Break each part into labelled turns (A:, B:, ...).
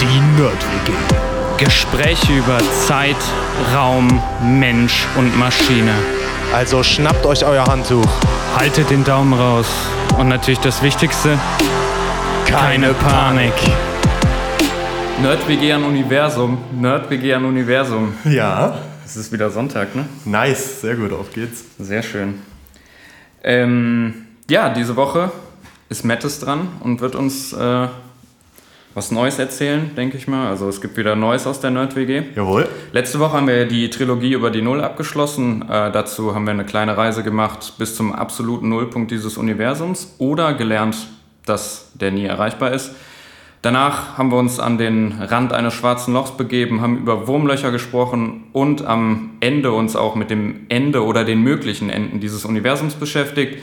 A: Die Nerd-WG. Gespräche über Zeit, Raum, Mensch und Maschine.
B: Also schnappt euch euer Handtuch.
A: Haltet den Daumen raus. Und natürlich das Wichtigste, keine Panik. Nerd-WG an Universum. Nerd-WG an Universum.
B: Ja,
A: Es ist wieder Sonntag, ne?
B: nice, sehr gut, auf geht's.
A: Sehr schön. Ähm, ja, diese Woche ist Mattes dran und wird uns äh, was Neues erzählen, denke ich mal. Also es gibt wieder Neues aus der Nerd-WG.
B: Jawohl.
A: Letzte Woche haben wir die Trilogie über die Null abgeschlossen. Äh, dazu haben wir eine kleine Reise gemacht bis zum absoluten Nullpunkt dieses Universums oder gelernt, dass der nie erreichbar ist. Danach haben wir uns an den Rand eines schwarzen Lochs begeben, haben über Wurmlöcher gesprochen und am Ende uns auch mit dem Ende oder den möglichen Enden dieses Universums beschäftigt.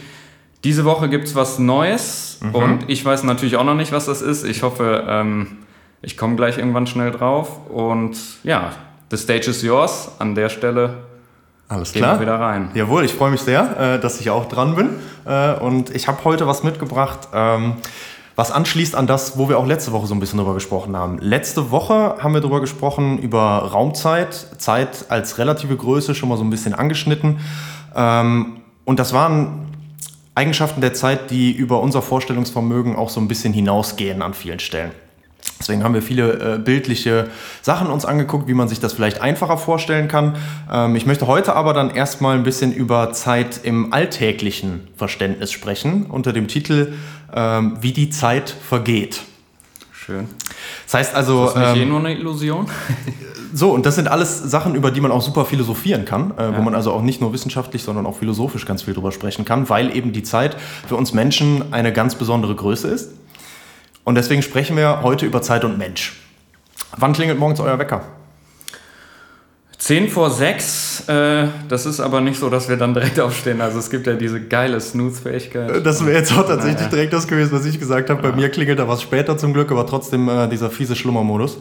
A: Diese Woche gibt es was Neues und ich weiß natürlich auch noch nicht, was das ist. Ich hoffe, ähm, ich komme gleich irgendwann schnell drauf. Und ja, the stage is yours. An der Stelle
B: Alles
A: gehen
B: klar.
A: wir wieder rein.
B: Jawohl, ich freue mich sehr, äh, dass ich auch dran bin. Äh, Und ich habe heute was mitgebracht, ähm, was anschließt an das, wo wir auch letzte Woche so ein bisschen drüber gesprochen haben. Letzte Woche haben wir drüber gesprochen, über Raumzeit, Zeit als relative Größe, schon mal so ein bisschen angeschnitten. Ähm, Und das waren Eigenschaften der Zeit, die über unser Vorstellungsvermögen auch so ein bisschen hinausgehen an vielen Stellen. Deswegen haben wir viele äh, bildliche Sachen uns angeguckt, wie man sich das vielleicht einfacher vorstellen kann. Ähm, ich möchte heute aber dann erstmal ein bisschen über Zeit im alltäglichen Verständnis sprechen, unter dem Titel ähm, Wie die Zeit vergeht.
A: Schön.
B: Das heißt also,
A: Ist das nicht eh
B: ähm,
A: nur eine Illusion?
B: so, und das sind alles Sachen, über die man auch super philosophieren kann, äh,
A: Ja.
B: wo man also auch nicht nur wissenschaftlich, sondern auch philosophisch ganz viel drüber sprechen kann, weil eben die Zeit für uns Menschen eine ganz besondere Größe ist. Und deswegen sprechen wir heute über Zeit und Mensch. Wann klingelt morgens euer Wecker?
A: 10 vor 6. Äh, das ist aber nicht so, dass wir dann direkt aufstehen. Also es gibt ja diese geile Snooze-Fähigkeit.
B: Das wäre jetzt auch tatsächlich
A: Naja.
B: direkt das gewesen, was ich gesagt habe. Bei mir klingelt da was später zum Glück, aber trotzdem äh, dieser fiese Schlummermodus.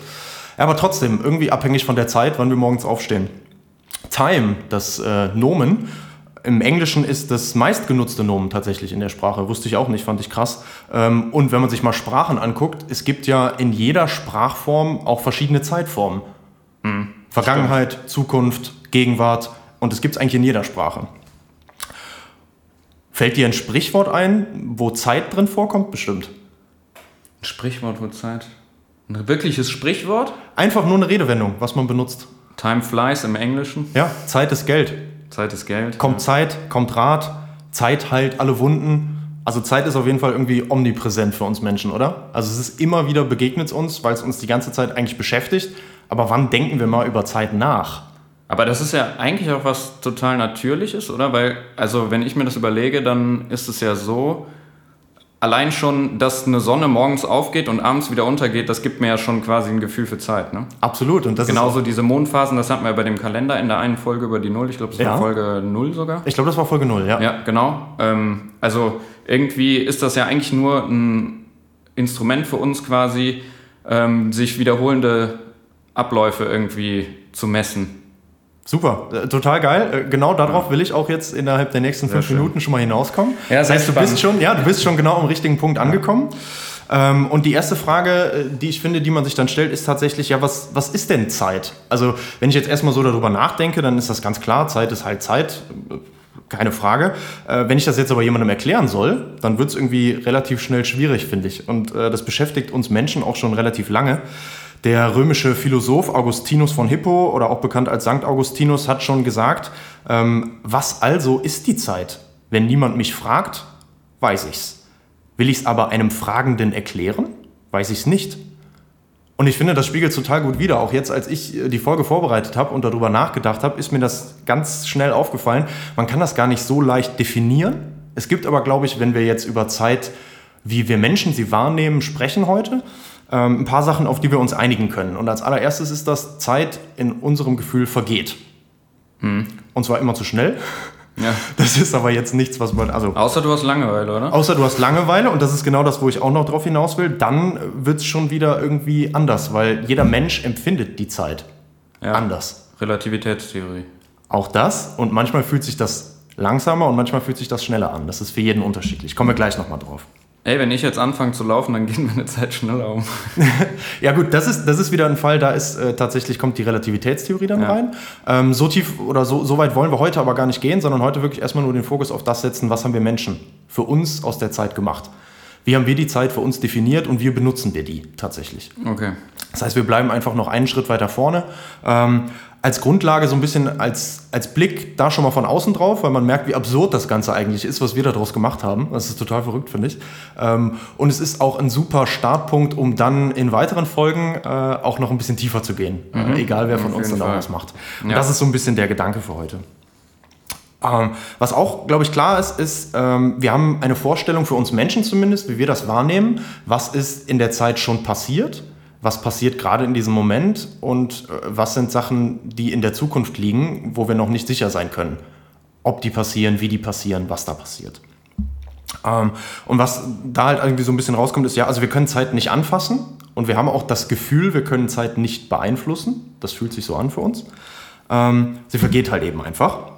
B: Ja, aber trotzdem, irgendwie abhängig von der Zeit, wann wir morgens aufstehen. Time, das äh, Nomen, im Englischen ist das meistgenutzte Nomen tatsächlich in der Sprache. Wusste ich auch nicht, fand ich krass. Ähm, und wenn man sich mal Sprachen anguckt, es gibt ja in jeder Sprachform auch verschiedene Zeitformen. Vergangenheit, Zukunft, Gegenwart und das gibt es eigentlich in jeder Sprache. Fällt dir ein Sprichwort ein, wo Zeit drin vorkommt? Bestimmt.
A: Ein Sprichwort wo Zeit. Ein wirkliches Sprichwort?
B: Einfach nur eine Redewendung, was man benutzt.
A: Time flies im Englischen.
B: Ja, Zeit ist Geld.
A: Zeit ist Geld.
B: Kommt Zeit, kommt Rat, Zeit heilt alle Wunden. Also Zeit ist auf jeden Fall irgendwie omnipräsent für uns Menschen, oder? Also es ist immer wieder begegnet uns, weil es uns die ganze Zeit eigentlich beschäftigt. Aber wann denken wir mal über Zeit nach?
A: Aber das ist ja eigentlich auch was total Natürliches, oder? Weil, also wenn ich mir das überlege, dann ist es ja so, allein schon, dass eine Sonne morgens aufgeht und abends wieder untergeht, das gibt mir ja schon quasi ein Gefühl für Zeit, ne?
B: Absolut. Und das
A: Genauso diese Mondphasen, das hatten wir bei dem Kalender in der einen Folge über die Null. Ich glaube, das
B: Ja.
A: war Folge Null sogar.
B: ich glaube, das war Folge 0, ja.
A: Ja, genau. Ähm, also irgendwie ist das ja eigentlich nur ein Instrument für uns quasi, ähm, sich wiederholende Abläufe irgendwie zu messen.
B: Super, äh, total geil. Äh, Genau darauf will ich auch jetzt innerhalb der nächsten fünf
A: schön.
B: Minuten schon mal hinauskommen.
A: Ja,
B: das heißt, du
A: spannend.
B: bist schon, ja, du bist schon genau am richtigen Punkt angekommen. Ähm, und die erste Frage, äh, die ich finde, die man sich dann stellt, ist tatsächlich, ja, was, was ist denn Zeit? Also, wenn ich jetzt erstmal so darüber nachdenke, dann ist das ganz klar, Zeit ist halt Zeit. Keine Frage. Äh, wenn ich das jetzt aber jemandem erklären soll, dann wird es irgendwie relativ schnell schwierig, finde ich. Und äh, das beschäftigt uns Menschen auch schon relativ lange. Der römische Philosoph Augustinus von Hippo oder auch bekannt als Sankt Augustinus hat schon gesagt, ähm, was also ist die Zeit? Wenn niemand mich fragt, weiß ich's. Will ich's aber einem Fragenden erklären, weiß ich's nicht. Und ich finde, das spiegelt total gut wider. Auch jetzt, als ich äh, die Folge vorbereitet habe und darüber nachgedacht habe, ist mir das ganz schnell aufgefallen. Man kann das gar nicht so leicht definieren. Es gibt aber, glaube ich, wenn wir jetzt über Zeit, wie wir Menschen sie wahrnehmen, sprechen heute, ähm, ein paar Sachen, auf die wir uns einigen können. Und als allererstes ist das, Zeit in unserem Gefühl vergeht. Und zwar immer zu schnell.
A: Ja.
B: Das ist aber jetzt nichts, was man, also
A: Außer du hast Langeweile, oder?
B: Außer du hast Langeweile und das ist genau das, wo ich auch noch drauf hinaus will, dann wird es schon wieder irgendwie anders, weil jeder Mensch empfindet die Zeit
A: Ja.
B: anders.
A: Relativitätstheorie.
B: Auch das. Und manchmal fühlt sich das langsamer und manchmal fühlt sich das schneller an. Das ist für jeden unterschiedlich. Kommen wir gleich nochmal drauf.
A: Ey, wenn ich jetzt anfange zu laufen, dann geht meine Zeit schneller um.
B: ja gut, das ist, das ist wieder ein Fall, da ist äh, tatsächlich kommt die Relativitätstheorie dann
A: Ja.
B: rein. Ähm, so tief oder so, so weit wollen wir heute aber gar nicht gehen, sondern heute wirklich erstmal nur den Fokus auf das setzen, was haben wir Menschen für uns aus der Zeit gemacht. Wie haben wir die Zeit für uns definiert und wie benutzen wir die tatsächlich?
A: Okay.
B: Das heißt, wir bleiben einfach noch einen Schritt weiter vorne. Ähm, als Grundlage so ein bisschen als, als Blick da schon mal von außen drauf, weil man merkt, wie absurd das Ganze eigentlich ist, was wir daraus gemacht haben. Das ist total verrückt, finde ich. Ähm, und es ist auch ein super Startpunkt, um dann in weiteren Folgen äh, auch noch ein bisschen tiefer zu gehen. Äh, egal, wer von
A: Auf
B: uns dann was macht. Und
A: Ja.
B: das ist so ein bisschen der Gedanke für heute. Ähm, was auch, glaube ich, klar ist, ist, ähm, wir haben eine Vorstellung für uns Menschen zumindest, wie wir das wahrnehmen. Was ist in der Zeit schon passiert? Was passiert gerade in diesem Moment? Und äh, was sind Sachen, die in der Zukunft liegen, wo wir noch nicht sicher sein können? Ob die passieren, wie die passieren, was da passiert. Ähm, und was da halt irgendwie so ein bisschen rauskommt, ist ja, also wir können Zeit nicht anfassen und wir haben auch das Gefühl, wir können Zeit nicht beeinflussen. Das fühlt sich so an für uns. Ähm, sie vergeht halt eben einfach.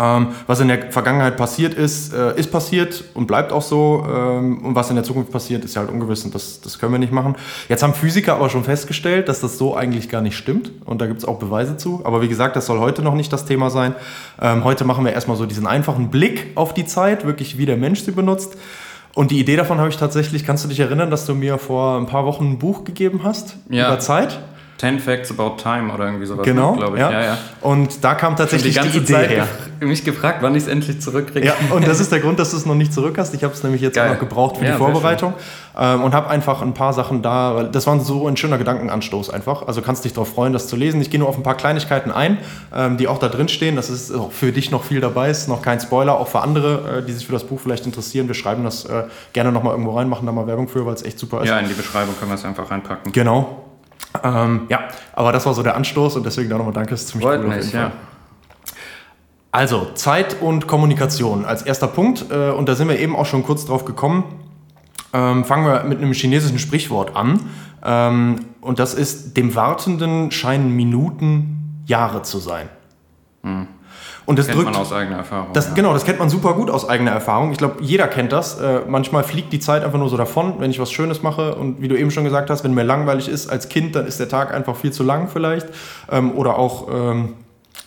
B: Ähm, was in der Vergangenheit passiert ist, äh, ist passiert und bleibt auch so. Ähm, und was in der Zukunft passiert, ist ja halt ungewiss und das, das können wir nicht machen. Jetzt haben Physiker aber schon festgestellt, dass das so eigentlich gar nicht stimmt. Und da gibt es auch Beweise zu. Aber wie gesagt, das soll heute noch nicht das Thema sein. Ähm, heute machen wir erstmal so diesen einfachen Blick auf die Zeit, wirklich wie der Mensch sie benutzt. Und die Idee davon habe ich tatsächlich, kannst du dich erinnern, dass du mir vor ein paar Wochen ein Buch gegeben hast
A: Ja.
B: über Zeit?
A: 10 Facts about time oder irgendwie sowas,
B: Genau,
A: glaube ich.
B: ja.
A: Ja, ja.
B: Und da kam
A: Schon
B: tatsächlich
A: die ganze
B: Idee
A: Zeit
B: her.
A: mich gefragt, wann ich es endlich zurückkriege.
B: Ja, und das ist der Grund, dass du es noch nicht zurück hast. Ich habe es nämlich jetzt
A: Geil.
B: auch noch gebraucht für
A: Ja,
B: die Vorbereitung ähm, und habe einfach ein paar Sachen da, das war so ein schöner Gedankenanstoß einfach. Also kannst dich darauf freuen, das zu lesen. Ich gehe nur auf ein paar Kleinigkeiten ein, ähm, die auch da drin stehen. Das ist auch für dich noch viel dabei, ist noch kein Spoiler, auch für andere, äh, die sich für das Buch vielleicht interessieren. Wir schreiben das äh, gerne nochmal irgendwo rein, machen da mal Werbung für, weil es echt super ist.
A: Ja, in die Beschreibung können wir es einfach reinpacken.
B: Genau. Ähm, ja, aber das war so der Anstoß und deswegen da nochmal danke, ist ziemlich
A: Freut
B: cool
A: mich, ja.
B: Also, Zeit und Kommunikation als erster Punkt. Äh, und da sind wir eben auch schon kurz drauf gekommen. Ähm, fangen wir mit einem chinesischen Sprichwort an. Ähm, und das ist, dem Wartenden scheinen Minuten Jahre zu sein. Und das.
A: Kennt
B: drückt,
A: man aus eigener Erfahrung.
B: das,
A: ja.
B: Genau, das kennt man super gut aus eigener Erfahrung. Ich glaube, jeder kennt das. Äh, manchmal fliegt die Zeit einfach nur so davon, wenn ich was Schönes mache. Und wie du eben schon gesagt hast, wenn mir langweilig ist als Kind, dann ist der Tag einfach viel zu lang vielleicht. Ähm, oder auch, ähm,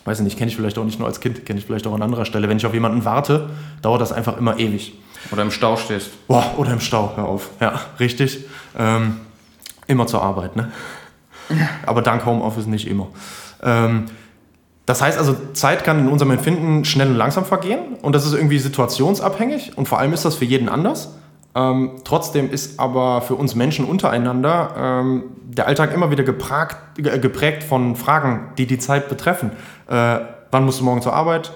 B: weiß ich nicht, kenne ich vielleicht auch nicht nur als Kind, kenne ich vielleicht auch an anderer Stelle. Wenn ich auf jemanden warte, dauert das einfach immer ewig.
A: Oder im Stau stehst.
B: Boah, oder im Stau, hör auf. Ja, richtig. Ähm, immer zur Arbeit, ne? Aber dank Homeoffice nicht immer. Ähm, das heißt also, Zeit kann in unserem Empfinden schnell und langsam vergehen und das ist irgendwie situationsabhängig und vor allem ist das für jeden anders. Ähm, trotzdem ist aber für uns Menschen untereinander ähm, der Alltag immer wieder gepragt, ge- geprägt von Fragen, die die Zeit betreffen. Äh, wann musst du morgen zur Arbeit?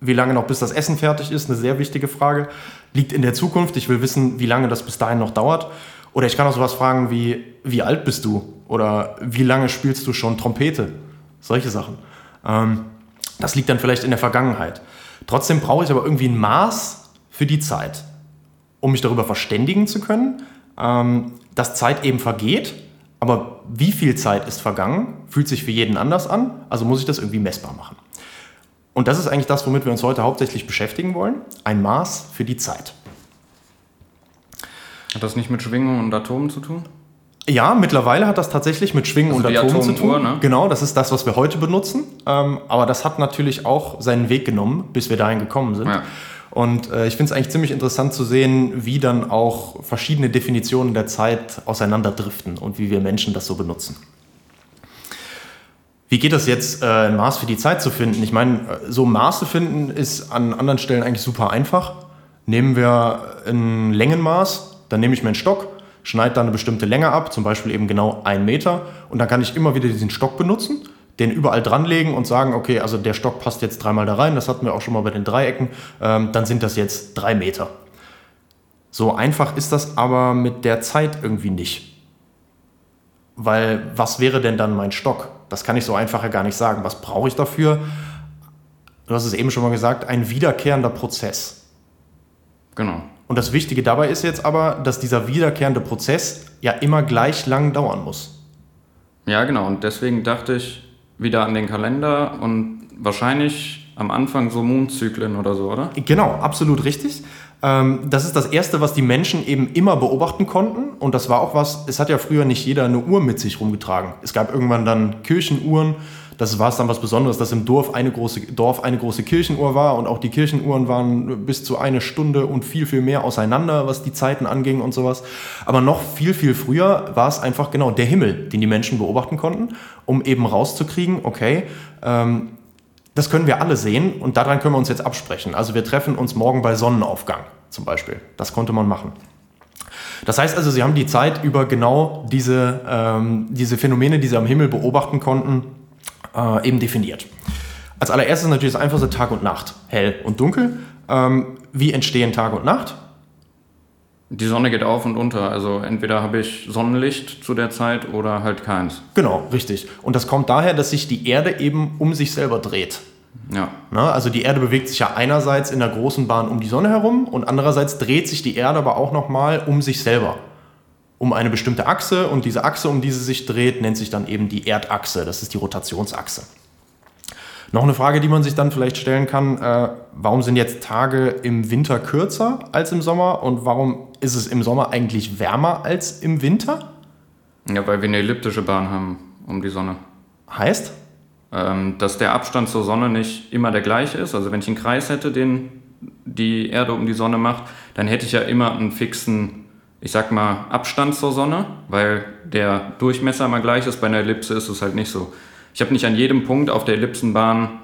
B: Wie lange noch bis das Essen fertig ist? Eine sehr wichtige Frage. Liegt in der Zukunft. Ich will wissen, wie lange das bis dahin noch dauert. Oder ich kann auch sowas fragen wie, wie alt bist du? Oder wie lange spielst du schon Trompete? Solche Sachen. Ähm, das liegt dann vielleicht in der Vergangenheit. Trotzdem brauche ich aber irgendwie ein Maß für die Zeit, um mich darüber verständigen zu können, ähm, dass Zeit eben vergeht. Aber wie viel Zeit ist vergangen, fühlt sich für jeden anders an. Also muss ich das irgendwie messbar machen. Und das ist eigentlich das, womit wir uns heute hauptsächlich beschäftigen wollen. Ein Maß für die Zeit.
A: Hat das nicht mit Schwingungen und Atomen zu tun?
B: Ja, mittlerweile hat das tatsächlich mit Schwingen
A: Also
B: und Atomen zu
A: Atomuhr,
B: tun.
A: ne?
B: Genau, das ist das, was wir heute benutzen. Ähm, aber das hat natürlich auch seinen Weg genommen, bis wir dahin gekommen sind.
A: Ja.
B: Und äh, ich finde es eigentlich ziemlich interessant zu sehen, wie dann auch verschiedene Definitionen der Zeit auseinanderdriften und wie wir Menschen das so benutzen. Wie geht das jetzt, äh, ein Maß für die Zeit zu finden? Ich meine, äh, so ein Maß zu finden ist an anderen Stellen eigentlich super einfach. Nehmen wir ein Längenmaß, dann nehme ich meinen Stock, schneide da eine bestimmte Länge ab, zum Beispiel eben genau einen Meter, und dann kann ich immer wieder diesen Stock benutzen, den überall dranlegen und sagen, okay, also der Stock passt jetzt dreimal da rein, das hatten wir auch schon mal bei den Dreiecken, ähm, dann sind das jetzt drei Meter. So einfach ist das aber mit der Zeit irgendwie nicht. Weil was wäre denn dann mein Stock? Das kann ich so einfach ja gar nicht sagen. Was brauche ich dafür? Du hast es eben schon mal gesagt, ein wiederkehrender Prozess.
A: Genau.
B: Und das Wichtige dabei ist jetzt aber, dass dieser wiederkehrende Prozess ja immer gleich lang dauern muss.
A: Ja, genau. Und deswegen dachte ich wieder an den Kalender und wahrscheinlich am Anfang so Mondzyklen oder so, oder?
B: Genau, absolut richtig. Ähm, das ist das Erste, was die Menschen eben immer beobachten konnten. Und das war auch was, es hat ja früher nicht jeder eine Uhr mit sich rumgetragen. Es gab irgendwann dann Kirchenuhren. Das war es dann was Besonderes, dass im Dorf eine, große, Dorf eine große Kirchenuhr war und auch die Kirchenuhren waren bis zu eine Stunde und viel, viel mehr auseinander, was die Zeiten anging und sowas. Aber noch viel, viel früher war es einfach genau der Himmel, den die Menschen beobachten konnten, um eben rauszukriegen, okay, ähm, das können wir alle sehen und daran können wir uns jetzt absprechen. Also wir treffen uns morgen bei Sonnenaufgang zum Beispiel. Das konnte man machen. Das heißt also, sie haben die Zeit über genau diese, ähm, diese Phänomene, die sie am Himmel beobachten konnten, äh, eben definiert. Als allererstes natürlich das einfachste Tag und Nacht, hell und dunkel. Ähm, wie entstehen Tag und Nacht?
A: Die Sonne geht auf und unter. Also entweder habe ich Sonnenlicht zu der Zeit oder halt keins.
B: Genau, richtig. Und das kommt daher, dass sich die Erde eben um sich selber dreht.
A: Ja.
B: Na, also die Erde bewegt sich ja einerseits in der großen Bahn um die Sonne herum und andererseits dreht sich die Erde aber auch nochmal um sich selber. Um eine bestimmte Achse und diese Achse, um die sie sich dreht, nennt sich dann eben die Erdachse. Das ist die Rotationsachse. Noch eine Frage, die man sich dann vielleicht stellen kann, äh, warum sind jetzt Tage im Winter kürzer als im Sommer und warum ist es im Sommer eigentlich wärmer als im Winter?
A: Ja, weil wir eine elliptische Bahn haben um die Sonne.
B: Heißt?
A: Ähm, dass der Abstand zur Sonne nicht immer der gleiche ist. Also wenn ich einen Kreis hätte, den die Erde um die Sonne macht, dann hätte ich ja immer einen fixen, ich sag mal, Abstand zur Sonne, weil der Durchmesser immer gleich ist. Bei einer Ellipse ist es halt nicht so. Ich habe nicht an jedem Punkt auf der Ellipsenbahn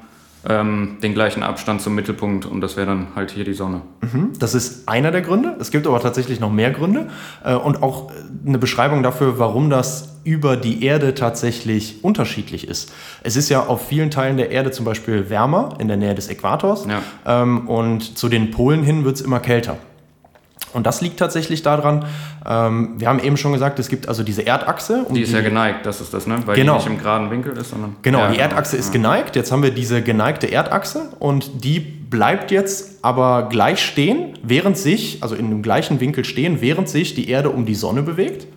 A: ähm, den gleichen Abstand zum Mittelpunkt und das wäre dann halt hier die Sonne.
B: Mhm, das ist einer der Gründe. Es gibt aber tatsächlich noch mehr Gründe äh, und auch eine Beschreibung dafür, warum das über die Erde tatsächlich unterschiedlich ist. Es ist ja auf vielen Teilen der Erde zum Beispiel wärmer in der Nähe des Äquators
A: Ja.
B: ähm, und zu den Polen hin wird es immer kälter. Und das liegt tatsächlich daran, ähm, wir haben eben schon gesagt, es gibt also diese Erdachse. um
A: Die ist ja geneigt, das ist das, ne? Weil
B: Genau.
A: die nicht im geraden Winkel ist, sondern.
B: Genau,
A: Ja,
B: die Erdachse ist geneigt. Jetzt haben wir diese geneigte Erdachse und die bleibt jetzt aber gleich stehen, während sich, also in dem gleichen Winkel stehen, während sich die Erde um die Sonne bewegt.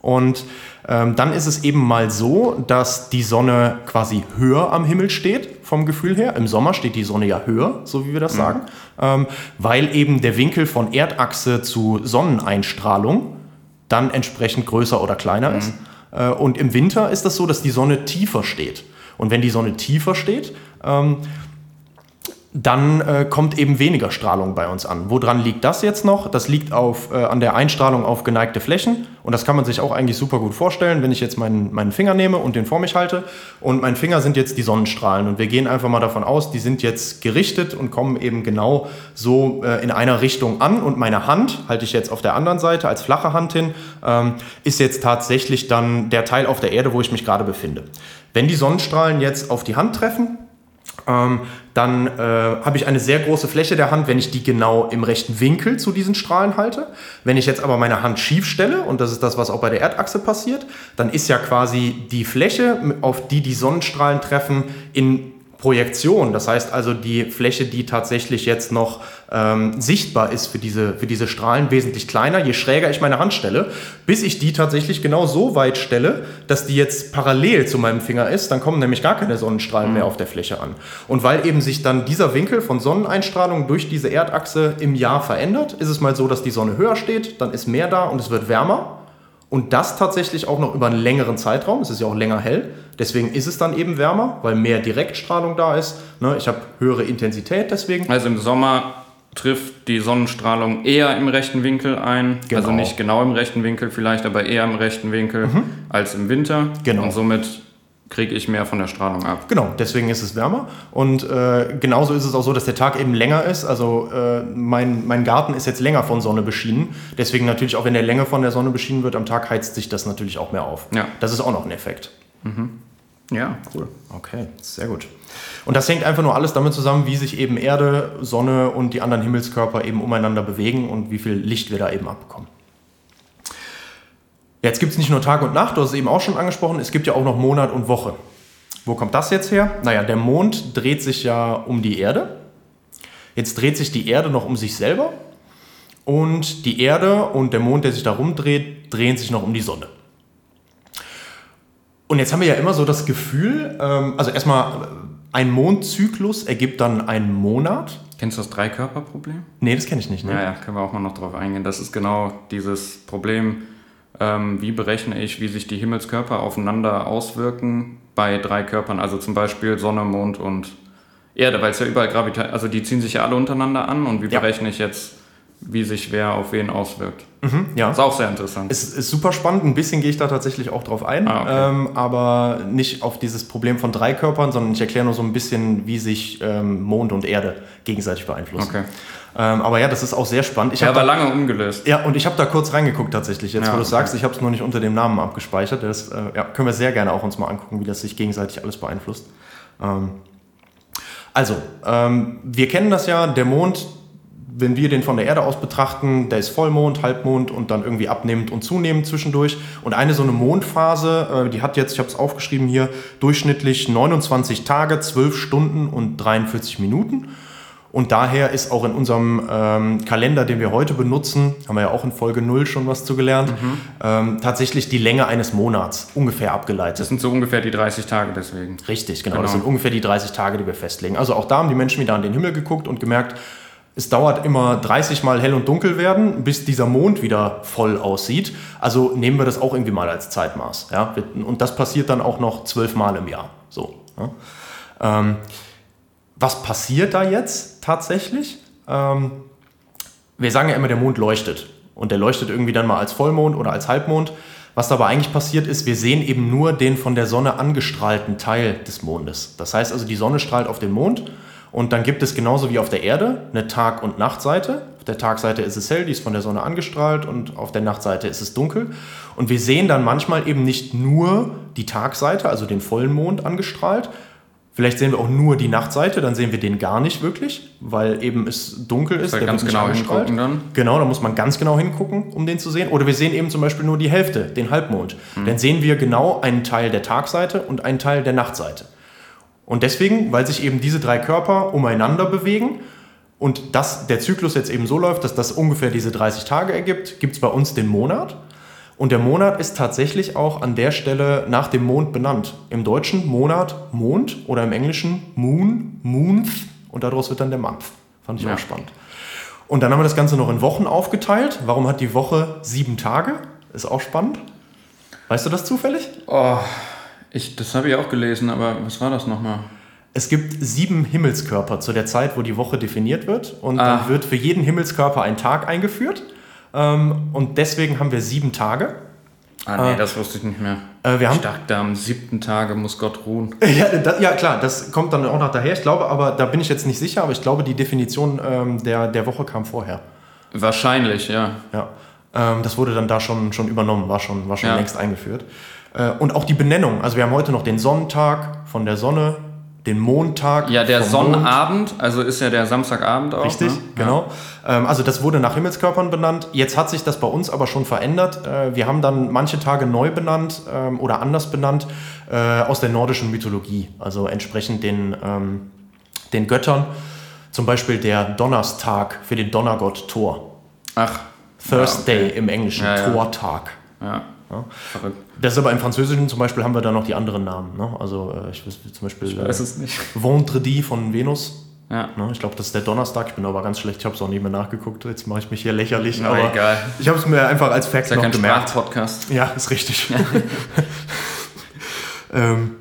B: Und ähm, dann ist es eben mal so, dass die Sonne quasi höher am Himmel steht, vom Gefühl her. Im Sommer steht die Sonne ja höher, so wie wir das sagen, ähm, weil eben der Winkel von Erdachse zu Sonneneinstrahlung dann entsprechend größer oder kleiner ist. Äh, Und im Winter ist das so, dass die Sonne tiefer steht. Und wenn die Sonne tiefer steht, ähm, dann äh, kommt eben weniger Strahlung bei uns an. Woran liegt das jetzt noch? Das liegt auf, äh, an der Einstrahlung auf geneigte Flächen. Und das kann man sich auch eigentlich super gut vorstellen, wenn ich jetzt meinen, meinen Finger nehme und den vor mich halte. Und mein Finger sind jetzt die Sonnenstrahlen. Und wir gehen einfach mal davon aus, die sind jetzt gerichtet und kommen eben genau so äh, in einer Richtung an. Und meine Hand, halte ich jetzt auf der anderen Seite als flache Hand hin, ähm, ist jetzt tatsächlich dann der Teil auf der Erde, wo ich mich gerade befinde. Wenn die Sonnenstrahlen jetzt auf die Hand treffen, ähm, dann äh, habe ich eine sehr große Fläche der Hand, wenn ich die genau im rechten Winkel zu diesen Strahlen halte. Wenn ich jetzt aber meine Hand schief stelle, und das ist das, was auch bei der Erdachse passiert, dann ist ja quasi die Fläche, auf die die Sonnenstrahlen treffen, in Projektion. Das heißt also die Fläche, die tatsächlich jetzt noch ähm, sichtbar ist für diese, für diese Strahlen, wesentlich kleiner, je schräger ich meine Hand stelle, bis ich die tatsächlich genau so weit stelle, dass die jetzt parallel zu meinem Finger ist. Dann kommen nämlich gar keine Sonnenstrahlen mehr auf der Fläche an. Und weil eben sich dann dieser Winkel von Sonneneinstrahlung durch diese Erdachse im Jahr verändert, ist es mal so, dass die Sonne höher steht, dann ist mehr da und es wird wärmer. Und das tatsächlich auch noch über einen längeren Zeitraum. Es ist ja auch länger hell. Deswegen ist es dann eben wärmer, weil mehr Direktstrahlung da ist. Ne, ich habe höhere Intensität deswegen.
A: Also im Sommer trifft die Sonnenstrahlung eher im rechten Winkel ein.
B: Genau.
A: Also nicht genau im rechten Winkel vielleicht, aber eher im rechten Winkel als im Winter.
B: Genau.
A: Und somit kriege ich mehr von der Strahlung ab.
B: Genau, deswegen ist es wärmer. Und äh, genauso ist es auch so, dass der Tag eben länger ist. Also äh, mein, mein Garten ist jetzt länger von Sonne beschienen. Deswegen natürlich auch, wenn der länger von der Sonne beschienen wird am Tag, heizt sich das natürlich auch mehr auf.
A: Ja.
B: Das ist auch noch ein Effekt.
A: Ja, cool.
B: Okay, sehr gut. Und das hängt einfach nur alles damit zusammen, wie sich eben Erde, Sonne und die anderen Himmelskörper eben umeinander bewegen und wie viel Licht wir da eben abbekommen. Jetzt gibt es nicht nur Tag und Nacht, du hast es eben auch schon angesprochen, es gibt ja auch noch Monat und Woche. Wo kommt das jetzt her? Naja, der Mond dreht sich ja um die Erde. Jetzt dreht sich die Erde noch um sich selber. Und die Erde und der Mond, der sich da rumdreht, drehen sich noch um die Sonne. Und jetzt haben wir ja immer so das Gefühl, ähm, also erstmal, ein Mondzyklus ergibt dann einen Monat.
A: Kennst du das Dreikörperproblem?
B: Nee, das kenne ich nicht. Ne?
A: Ja, ja, können wir auch mal noch drauf eingehen. Das ist genau dieses Problem, ähm, wie berechne ich, wie sich die Himmelskörper aufeinander auswirken bei drei Körpern, also zum Beispiel Sonne, Mond und Erde, weil es ja überall Gravitation, also die ziehen sich ja alle untereinander an und wie
B: Ja.
A: berechne ich jetzt, wie sich wer auf wen auswirkt.
B: Mhm, ja.
A: Ist auch sehr interessant.
B: Es ist super spannend, ein bisschen gehe ich da tatsächlich auch drauf ein,
A: Ah, okay.
B: ähm, aber nicht auf dieses Problem von drei Körpern, sondern ich erkläre nur so ein bisschen, wie sich ähm, Mond und Erde gegenseitig beeinflussen.
A: Okay.
B: Ähm, aber ja, das ist auch sehr spannend. Ich
A: Ja, aber
B: da,
A: lange ungelöst.
B: ja, und ich habe da kurz reingeguckt tatsächlich, jetzt
A: Ja,
B: wo du
A: okay.
B: sagst, ich habe es nur nicht unter dem Namen abgespeichert. Das äh, ja, können wir sehr gerne auch uns mal angucken, wie das sich gegenseitig alles beeinflusst. Ähm, also, ähm, wir kennen das ja, der Mond, wenn wir den von der Erde aus betrachten, der ist Vollmond, Halbmond und dann irgendwie abnehmend und zunehmend zwischendurch. Und eine so eine Mondphase, äh, die hat jetzt, ich habe es aufgeschrieben hier, durchschnittlich 29 Tage, 12 Stunden und 43 Minuten. Und daher ist auch in unserem ähm, Kalender, den wir heute benutzen, haben wir ja auch in Folge 0 schon was zu gelernt, ähm, tatsächlich die Länge eines Monats ungefähr abgeleitet.
A: Das sind so ungefähr die 30 Tage deswegen.
B: Richtig, genau.
A: Genau.
B: Das sind ungefähr die 30 Tage, die wir festlegen. Also auch da haben die Menschen wieder an den Himmel geguckt und gemerkt, es dauert immer 30 Mal hell und dunkel werden, bis dieser Mond wieder voll aussieht. Also nehmen wir das auch irgendwie mal als Zeitmaß. Ja? Und das passiert dann auch noch zwölf Mal im Jahr. So. Ja? Ähm, was passiert da jetzt tatsächlich? Ähm, wir sagen ja immer, der Mond leuchtet. Und der leuchtet irgendwie dann mal als Vollmond oder als Halbmond. Was dabei eigentlich passiert ist, wir sehen eben nur den von der Sonne angestrahlten Teil des Mondes. Das heißt also, die Sonne strahlt auf den Mond und dann gibt es genauso wie auf der Erde eine Tag- und Nachtseite. Auf der Tagseite ist es hell, die ist von der Sonne angestrahlt und auf der Nachtseite ist es dunkel. Und wir sehen dann manchmal eben nicht nur die Tagseite, also den vollen Mond angestrahlt, Vielleicht sehen wir auch nur die Nachtseite, dann sehen wir den gar nicht wirklich, weil eben es dunkel ist. der
A: ganz
B: wird nicht
A: genau hingucken dann.
B: Genau, da muss man ganz genau hingucken, um den zu sehen. Oder wir sehen eben zum Beispiel nur die Hälfte, den Halbmond. Dann sehen wir genau einen Teil der Tagseite und einen Teil der Nachtseite. Und deswegen, weil sich eben diese drei Körper umeinander bewegen und dass der Zyklus jetzt eben so läuft, dass das ungefähr diese 30 Tage ergibt, gibt es bei uns den Monat. Und der Monat ist tatsächlich auch an der Stelle nach dem Mond benannt. Im Deutschen Monat Mond oder im Englischen Moon, Moonth und daraus wird dann der Month. Fand ich
A: Ja.
B: auch spannend. Und dann haben wir das Ganze noch in Wochen aufgeteilt. Warum hat die Woche sieben Tage? Ist auch spannend. Weißt du das zufällig?
A: Oh, ich, das habe ich auch gelesen, aber was war das nochmal?
B: Es gibt sieben Himmelskörper zu der Zeit, wo die Woche definiert wird. Und
A: Ah.
B: dann wird für jeden Himmelskörper ein Tag eingeführt. Ähm, und deswegen haben wir sieben Tage.
A: Ah, nee, das wusste ich nicht mehr.
B: Äh, wir haben
A: ich dachte, am siebten Tage muss Gott ruhen.
B: Ja, da, ja, klar, das kommt dann auch noch daher. Ich glaube, aber da bin ich jetzt nicht sicher, aber ich glaube, die Definition ähm, der, der Woche kam vorher.
A: Wahrscheinlich, ja.
B: Ja. Ähm, das wurde dann da schon, schon übernommen, war schon, war schon
A: Ja.
B: längst eingeführt. Äh, und auch die Benennung. Also wir haben heute noch den Sonnentag von der Sonne, den Montag.
A: Ja, der
B: vom Mond.
A: Sonnabend, also ist ja der Samstagabend auch.
B: Richtig,
A: ne?
B: genau. Ähm, also das wurde nach Himmelskörpern benannt. Jetzt hat sich das bei uns aber schon verändert. Äh, wir haben dann manche Tage neu benannt ähm, oder anders benannt äh, aus der nordischen Mythologie. Also entsprechend den, ähm, den Göttern. Zum Beispiel der Donnerstag für den Donnergott Thor.
A: Ach.
B: Thursday
A: Ja, okay.
B: im Englischen,
A: Ja, ja.
B: Tortag.
A: Ja. Verrückt.
B: Das ist aber im Französischen zum Beispiel haben wir da noch die anderen Namen. Ne? Also äh, ich weiß zum Beispiel äh,
A: Weiß es nicht.
B: Vendredi von Venus.
A: Ja.
B: Ne? Ich glaube, das ist der Donnerstag. Ich bin aber ganz schlecht. Ich habe es auch nicht mehr nachgeguckt. Jetzt mache ich mich hier lächerlich.
A: Na,
B: aber
A: egal.
B: ich habe es mir einfach als Fact
A: Ist ja
B: noch
A: kein
B: gemerkt.
A: Sprachpodcast.
B: Ja, ist richtig. ähm,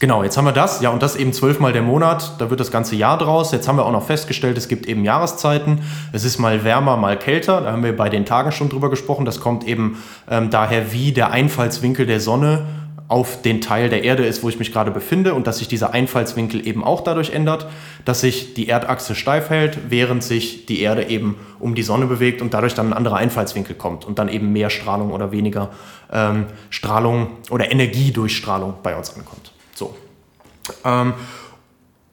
B: genau, jetzt haben wir das. Ja, und das eben zwölfmal der Monat. Da wird das ganze Jahr draus. Jetzt haben wir auch noch festgestellt, es gibt eben Jahreszeiten. Es ist mal wärmer, mal kälter. Da haben wir bei den Tagen schon drüber gesprochen. Das kommt eben ähm, daher, wie der Einfallswinkel der Sonne auf den Teil der Erde ist, wo ich mich gerade befinde und dass sich dieser Einfallswinkel eben auch dadurch ändert, dass sich die Erdachse steif hält, während sich die Erde eben um die Sonne bewegt und dadurch dann ein anderer Einfallswinkel kommt und dann eben mehr Strahlung oder weniger ähm, Strahlung oder Energiedurchstrahlung bei uns ankommt. So. Ähm,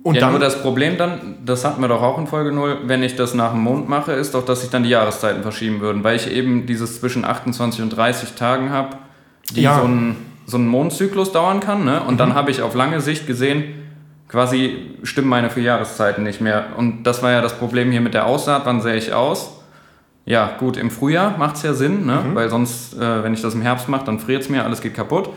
B: und
A: Ja,
B: dann,
A: nur das Problem dann, das hatten wir doch auch in Folge 0, wenn ich das nach dem Mond mache, ist doch, dass sich dann die Jahreszeiten verschieben würden, weil ich eben dieses zwischen 28 und 30 Tagen habe, die
B: Ja.
A: so, einen, so einen Mondzyklus dauern kann. Ne? Und dann habe ich auf lange Sicht gesehen, quasi stimmen meine vier Jahreszeiten nicht mehr. Und das war ja das Problem hier mit der Aussaat, wann sähe ich aus? Ja, gut, im Frühjahr macht es ja Sinn, ne? weil sonst, äh, wenn ich das im Herbst mache, dann friert es mir, alles geht kaputt.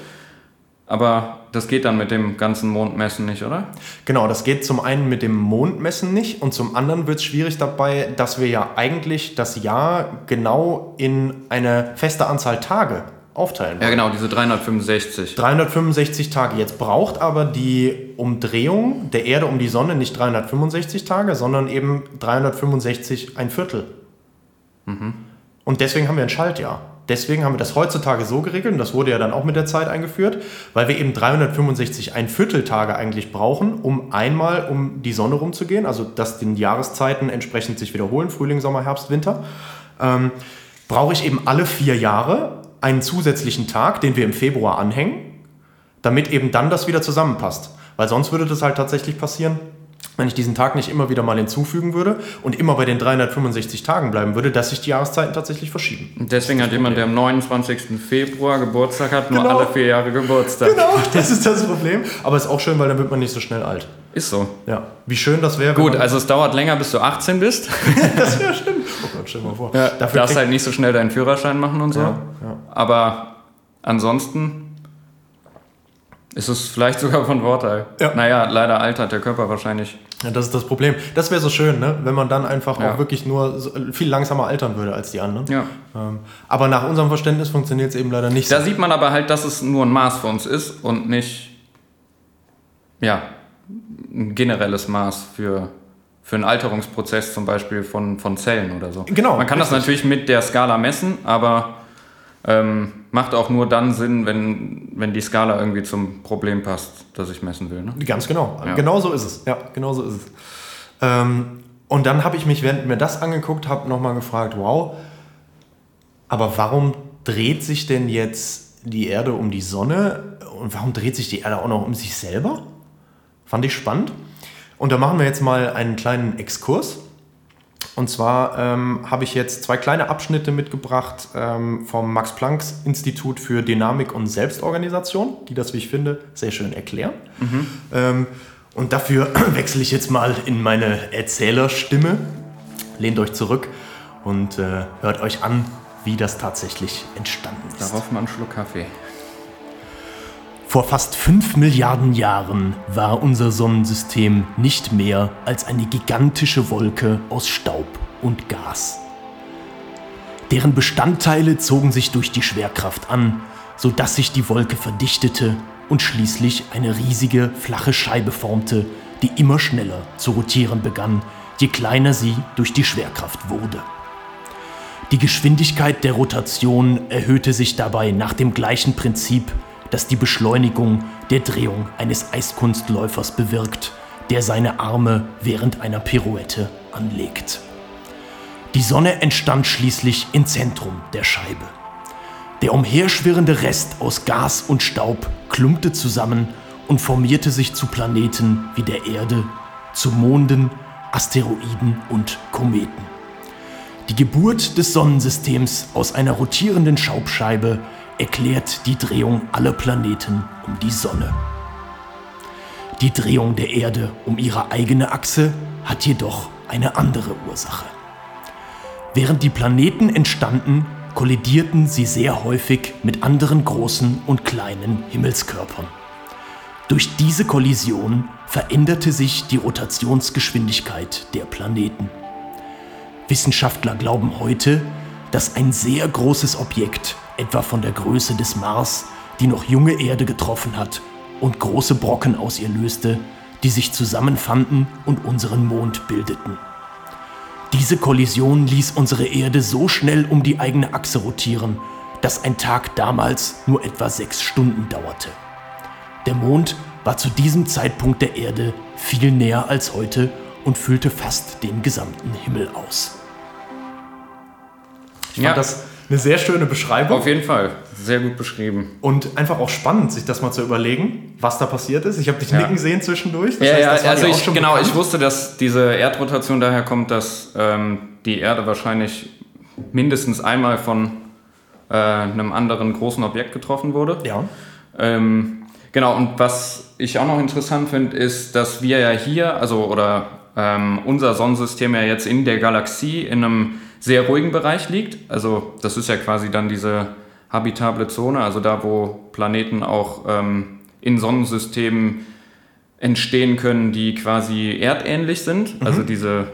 A: Aber das geht dann mit dem ganzen Mondmessen nicht, oder?
B: Genau, das geht zum einen mit dem Mondmessen nicht und zum anderen wird es schwierig dabei, dass wir ja eigentlich das Jahr genau in eine feste Anzahl Tage aufteilen wollen.
A: Ja, genau, diese 365.
B: 365 Tage. Jetzt braucht aber die Umdrehung der Erde um die Sonne nicht 365 Tage, sondern eben 365 ein Viertel. Und deswegen haben wir ein Schaltjahr. Deswegen haben wir das heutzutage so geregelt, und das wurde ja dann auch mit der Zeit eingeführt, weil wir eben 365 ein Vierteltage eigentlich brauchen, um einmal um die Sonne rumzugehen, also dass den Jahreszeiten entsprechend sich wiederholen, Frühling, Sommer, Herbst, Winter, ähm, brauche ich eben alle vier Jahre einen zusätzlichen Tag, den wir im Februar anhängen, damit eben dann das wieder zusammenpasst. Weil sonst würde das halt tatsächlich passieren, wenn ich diesen Tag nicht immer wieder mal hinzufügen würde und immer bei den 365 Tagen bleiben würde, dass sich die Jahreszeiten tatsächlich verschieben.
A: Und deswegen hat jemand, der am 29. Februar Geburtstag hat, nur
B: Genau.
A: alle vier Jahre Geburtstag.
B: Genau, das ist das Problem. Aber ist auch schön, weil dann wird man nicht so schnell alt.
A: Ist so.
B: Ja, wie schön das wäre.
A: Gut, also es dauert länger, bis du 18 bist.
B: das wäre stimmt. Oh Gott, stell mal vor.
A: Ja,
B: Dafür
A: darfst halt nicht so schnell deinen Führerschein machen und so.
B: Ja, ja.
A: Aber ansonsten ist es vielleicht sogar von Vorteil.
B: Ja.
A: Naja, leider altert der Körper wahrscheinlich.
B: ja, das ist das Problem. Das wäre so schön, ne? wenn man dann einfach
A: Ja.
B: auch wirklich nur so, viel langsamer altern würde als die anderen.
A: Ja.
B: Ähm, aber nach unserem Verständnis funktioniert es eben leider nicht so.
A: Da sieht man aber halt, dass es nur ein Maß für uns ist und nicht, ja, ein generelles Maß für, für einen Alterungsprozess zum Beispiel von, von Zellen oder so.
B: Genau,
A: Man kann das
B: richtig.
A: natürlich mit der Skala messen, aber ähm, macht auch nur dann Sinn, wenn, wenn die Skala irgendwie zum Problem passt, das ich messen will. Ne?
B: Ganz genau.
A: Ja.
B: Genau so ist es. Ja, genau so ist es. Ähm, und dann habe ich mich, während mir das angeguckt habe, nochmal gefragt, wow, aber warum dreht sich denn jetzt die Erde um die Sonne und warum dreht sich die Erde auch noch um sich selber? Fand ich spannend. Und da machen wir jetzt mal einen kleinen Exkurs. Und zwar ähm, habe ich jetzt zwei kleine Abschnitte mitgebracht ähm, vom Max-Planck-Institut für Dynamik und Selbstorganisation, die das, wie ich finde, sehr schön erklären. Ähm, und dafür wechsle ich jetzt mal in meine Erzählerstimme. Lehnt euch zurück und äh, hört euch an, wie das tatsächlich entstanden ist.
A: Darauf mal einen Schluck Kaffee.
B: Vor fast 5 Milliarden Jahren war unser Sonnensystem nicht mehr als eine gigantische Wolke aus Staub und Gas. Deren Bestandteile zogen sich durch die Schwerkraft an, sodass sich die Wolke verdichtete und schließlich eine riesige flache Scheibe formte, die immer schneller zu rotieren begann, je kleiner sie durch die Schwerkraft wurde. Die Geschwindigkeit der Rotation erhöhte sich dabei nach dem gleichen Prinzip, das die Beschleunigung der Drehung eines Eiskunstläufers bewirkt, der seine Arme während einer Pirouette anlegt. Die Sonne entstand schließlich im Zentrum der Scheibe. Der umherschwirrende Rest aus Gas und Staub klumpte zusammen und formierte sich zu Planeten wie der Erde, zu Monden, Asteroiden und Kometen. Die Geburt des Sonnensystems aus einer rotierenden Staubscheibe erklärt die Drehung aller Planeten um die Sonne. Die Drehung der Erde um ihre eigene Achse hat jedoch eine andere Ursache. Während die Planeten entstanden, kollidierten sie sehr häufig mit anderen großen und kleinen Himmelskörpern. Durch diese Kollision veränderte sich die Rotationsgeschwindigkeit der Planeten. Wissenschaftler glauben heute, dass ein sehr großes Objekt, etwa von der Größe des Mars, die noch junge Erde getroffen hat und große Brocken aus ihr löste, die sich zusammenfanden und unseren Mond bildeten. Diese Kollision ließ unsere Erde so schnell um die eigene Achse rotieren, dass ein Tag damals nur etwa sechs Stunden dauerte. Der Mond war zu diesem Zeitpunkt der Erde viel näher als heute und füllte fast den gesamten Himmel aus. Ich fand
A: Ja.
B: das eine sehr schöne Beschreibung
A: Auf jeden Fall. Sehr gut beschrieben.
B: und einfach auch spannend, sich das mal zu überlegen, was da passiert ist. Ich habe dich
A: Ja.
B: nicken sehen zwischendurch. Das
A: Ja,
B: heißt,
A: ja, also ich, genau,
B: bekannt.
A: ich wusste, dass diese Erdrotation daher kommt, dass ähm, die Erde wahrscheinlich mindestens einmal von äh, einem anderen großen Objekt getroffen wurde.
B: Ja.
A: Ähm, genau, und was ich auch noch interessant finde, ist, dass wir ja hier, also oder ähm, unser Sonnensystem ja jetzt in der Galaxie in einem sehr ruhigen Bereich liegt. Also das ist ja quasi dann diese habitable Zone, also da, wo Planeten auch ähm, in Sonnensystemen entstehen können, die quasi erdähnlich sind.
B: Mhm.
A: Also diese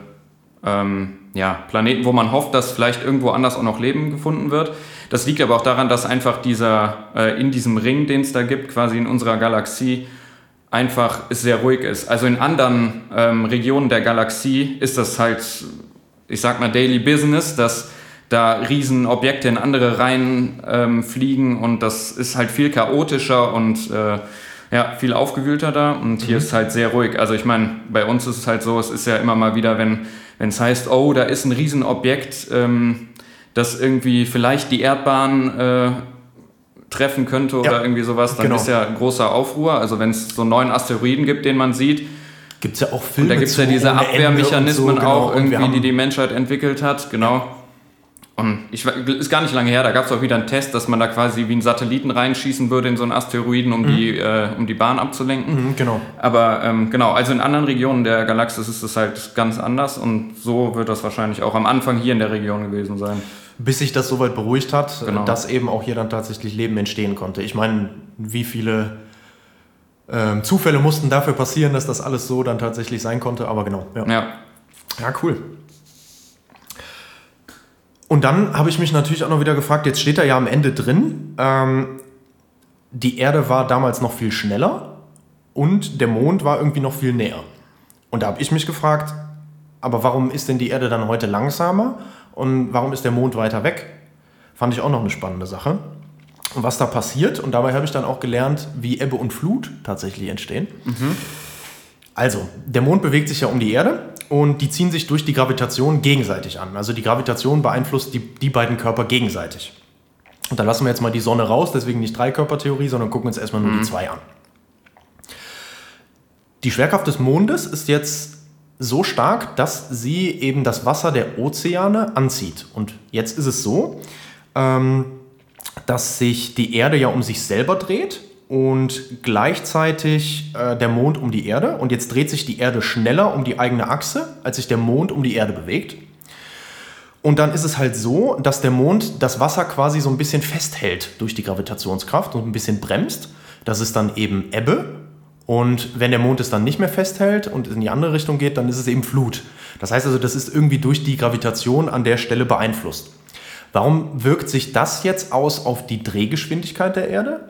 A: ähm, ja, Planeten, wo man hofft, dass vielleicht irgendwo anders auch noch Leben gefunden wird. Das liegt aber auch daran, dass einfach dieser äh, in diesem Ring, den es da gibt, quasi in unserer Galaxie, einfach sehr ruhig ist. Also in anderen ähm, Regionen der Galaxie ist das halt, ich sag mal, Daily Business, dass da riesen Objekte in andere Reihen ähm, fliegen und das ist halt viel chaotischer und äh, ja, viel aufgewühlter da und hier ist halt sehr ruhig. Also ich meine, bei uns ist es halt so, es ist ja immer mal wieder, wenn es heißt, oh, da ist ein Riesenobjekt, ähm, das irgendwie vielleicht die Erdbahn äh, treffen könnte oder
B: Ja,
A: irgendwie sowas, dann
B: genau.
A: ist ja ein großer Aufruhr. Also wenn es so neuen Asteroiden gibt, den man sieht,
B: Gibt es ja auch Filme
A: und da gibt es ja diese Abwehrmechanismen
B: so, genau.
A: auch irgendwie, die die Menschheit entwickelt hat, genau. Und ich ist gar nicht lange her, da gab es auch wieder einen Test, dass man da quasi wie einen Satelliten reinschießen würde in so einen Asteroiden, um, die, äh, um die Bahn abzulenken.
B: Mhm, genau.
A: Aber ähm, genau, also in anderen Regionen der Galaxis ist es halt ganz anders und so wird das wahrscheinlich auch am Anfang hier in der Region gewesen sein.
B: Bis sich das soweit beruhigt hat,
A: Genau.
B: dass eben auch hier dann tatsächlich Leben entstehen konnte. Ich meine, wie viele ähm, Zufälle mussten dafür passieren, dass das alles so dann tatsächlich sein konnte, aber genau. Ja,
A: Ja,
B: ja cool. Und dann habe ich mich natürlich auch noch wieder gefragt, jetzt steht da ja am Ende drin, ähm, die Erde war damals noch viel schneller und der Mond war irgendwie noch viel näher. Und da habe ich mich gefragt, aber warum ist denn die Erde dann heute langsamer und warum ist der Mond weiter weg? Fand ich auch noch eine spannende Sache. Was da passiert, und dabei habe ich dann auch gelernt, wie Ebbe und Flut tatsächlich entstehen. Also, der Mond bewegt sich ja um die Erde und die ziehen sich durch die Gravitation gegenseitig an. Also die Gravitation beeinflusst die, die beiden Körper gegenseitig. Und da lassen wir jetzt mal die Sonne raus, deswegen nicht Dreikörpertheorie, sondern gucken uns erstmal nur die zwei an. Die Schwerkraft des Mondes ist jetzt so stark, dass sie eben das Wasser der Ozeane anzieht. Und jetzt ist es so, ähm, dass sich die Erde ja um sich selber dreht und gleichzeitig äh, der Mond um die Erde. Und jetzt dreht sich die Erde schneller um die eigene Achse, als sich der Mond um die Erde bewegt. Und dann ist es halt so, dass der Mond das Wasser quasi so ein bisschen festhält durch die Gravitationskraft und ein bisschen bremst. Das ist dann eben Ebbe. Und wenn der Mond es dann nicht mehr festhält und in die andere Richtung geht, dann ist es eben Flut. Das heißt also, das ist irgendwie durch die Gravitation an der Stelle beeinflusst. Warum wirkt sich das jetzt aus auf die Drehgeschwindigkeit der Erde?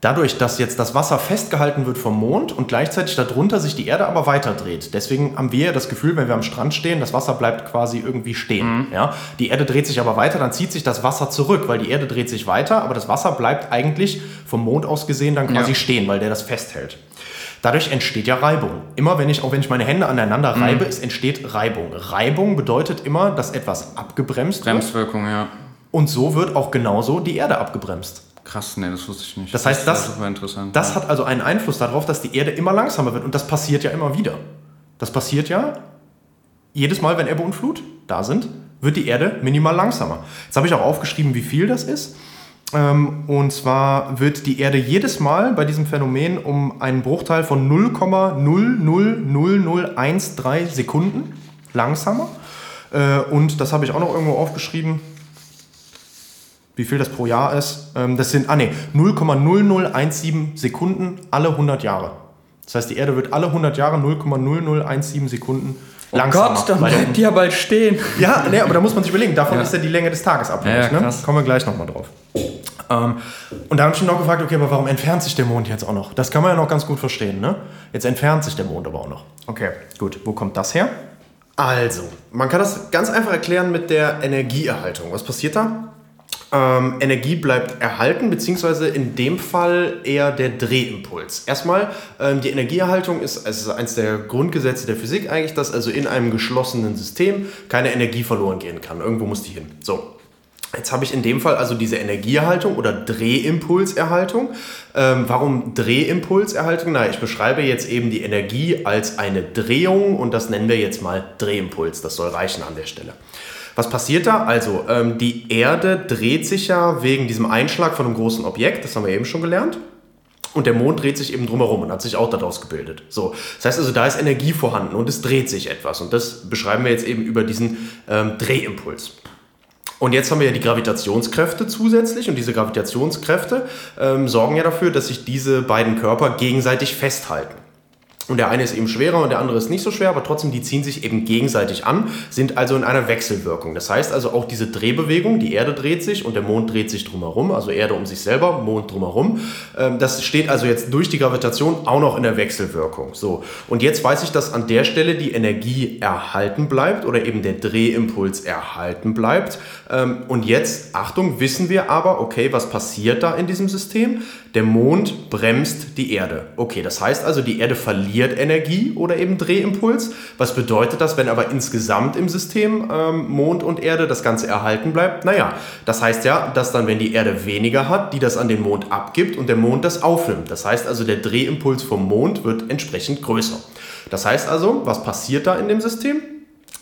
B: Dadurch, dass jetzt das Wasser festgehalten wird vom Mond und gleichzeitig darunter sich die Erde aber weiter dreht. Deswegen haben wir ja das Gefühl, wenn wir am Strand stehen, das Wasser bleibt quasi irgendwie stehen. Ja? Die Erde dreht sich aber weiter, dann zieht sich das Wasser zurück, weil die Erde dreht sich weiter, aber das Wasser bleibt eigentlich vom Mond aus gesehen dann quasi
A: Ja.
B: stehen, weil der das festhält. Dadurch entsteht ja Reibung. Immer wenn ich, auch wenn ich meine Hände aneinander reibe, es entsteht Reibung. Reibung bedeutet immer, dass etwas abgebremst wird.
A: Bremswirkung, ja.
B: Und so wird auch genauso die Erde abgebremst.
A: Krass, nee, das wusste ich nicht.
B: Das heißt, das-
A: interessant.
B: Das hat also einen Einfluss darauf, dass die Erde immer langsamer wird. Und das passiert ja immer wieder. Das passiert ja jedes Mal, wenn Ebbe und Flut da sind, wird die Erde minimal langsamer. Jetzt habe ich auch aufgeschrieben, wie viel das ist. Ähm, Und zwar wird die Erde jedes Mal bei diesem Phänomen um einen Bruchteil von 0,000013 Sekunden langsamer. Äh, Und das habe ich auch noch irgendwo aufgeschrieben wie viel das pro Jahr ist. Ähm, das sind, ah nee, 0,0017 Sekunden alle 100 Jahre. Das heißt, die Erde wird alle 100 Jahre 0,0017 Sekunden langsamer.
A: Oh Gott, dann
B: Weil der-
A: bleibt die ja bald stehen.
B: ja, nee, aber da muss man sich überlegen, davon
A: Ja.
B: ist ja die Länge des Tages abhängig.
A: Ja, ja,
B: ne? Kommen wir gleich nochmal drauf. Ähm, und da habe ich mich noch gefragt, okay, aber warum entfernt sich der Mond jetzt auch noch? Das kann man ja noch ganz gut verstehen, ne? Jetzt entfernt sich der Mond aber auch noch. Okay, gut. Wo kommt das her? Also, man kann das ganz einfach erklären mit der Energieerhaltung. Was passiert da? Ähm, Energie bleibt erhalten, beziehungsweise in dem Fall eher der Drehimpuls. Erstmal, ähm, die Energieerhaltung ist, ist eines der Grundgesetze der Physik eigentlich, dass also in einem geschlossenen System keine Energie verloren gehen kann. Irgendwo muss die hin. So. Jetzt habe ich in dem Fall also diese Energieerhaltung oder Drehimpulserhaltung. Ähm, warum Drehimpulserhaltung? Na, ich beschreibe jetzt eben die Energie als eine Drehung und das nennen wir jetzt mal Drehimpuls. Das soll reichen an der Stelle. Was passiert da? Also, ähm, die Erde dreht sich ja wegen diesem Einschlag von einem großen Objekt, das haben wir eben schon gelernt. Und der Mond dreht sich eben drumherum und hat sich auch daraus gebildet. So, das heißt also, da ist Energie vorhanden und es dreht sich etwas. Und das beschreiben wir jetzt eben über diesen ähm, Drehimpuls. Und jetzt haben wir ja die Gravitationskräfte zusätzlich und diese Gravitationskräfte ähm, sorgen ja dafür, dass sich diese beiden Körper gegenseitig festhalten. Und der eine ist eben schwerer und der andere ist nicht so schwer, aber trotzdem, die ziehen sich eben gegenseitig an, sind also in einer Wechselwirkung. Das heißt also auch diese Drehbewegung, die Erde dreht sich und der Mond dreht sich drumherum, also Erde um sich selber, Mond drumherum. Ähm, das steht also jetzt durch die Gravitation auch noch in der Wechselwirkung. So. Und jetzt weiß ich, dass an der Stelle die Energie erhalten bleibt oder eben der Drehimpuls erhalten bleibt. Ähm, und jetzt, Achtung, wissen wir aber, okay, was passiert da in diesem System? Der Mond bremst die Erde. Okay, das heißt also, die Erde verliert Energie oder eben Drehimpuls. Was bedeutet das, wenn aber insgesamt im System ähm, Mond und Erde das Ganze erhalten bleibt? Naja, das heißt ja, dass dann, wenn die Erde weniger hat, die das an den Mond abgibt und der Mond das aufnimmt. Das heißt also, der Drehimpuls vom Mond wird entsprechend größer. Das heißt also, was passiert da in dem System?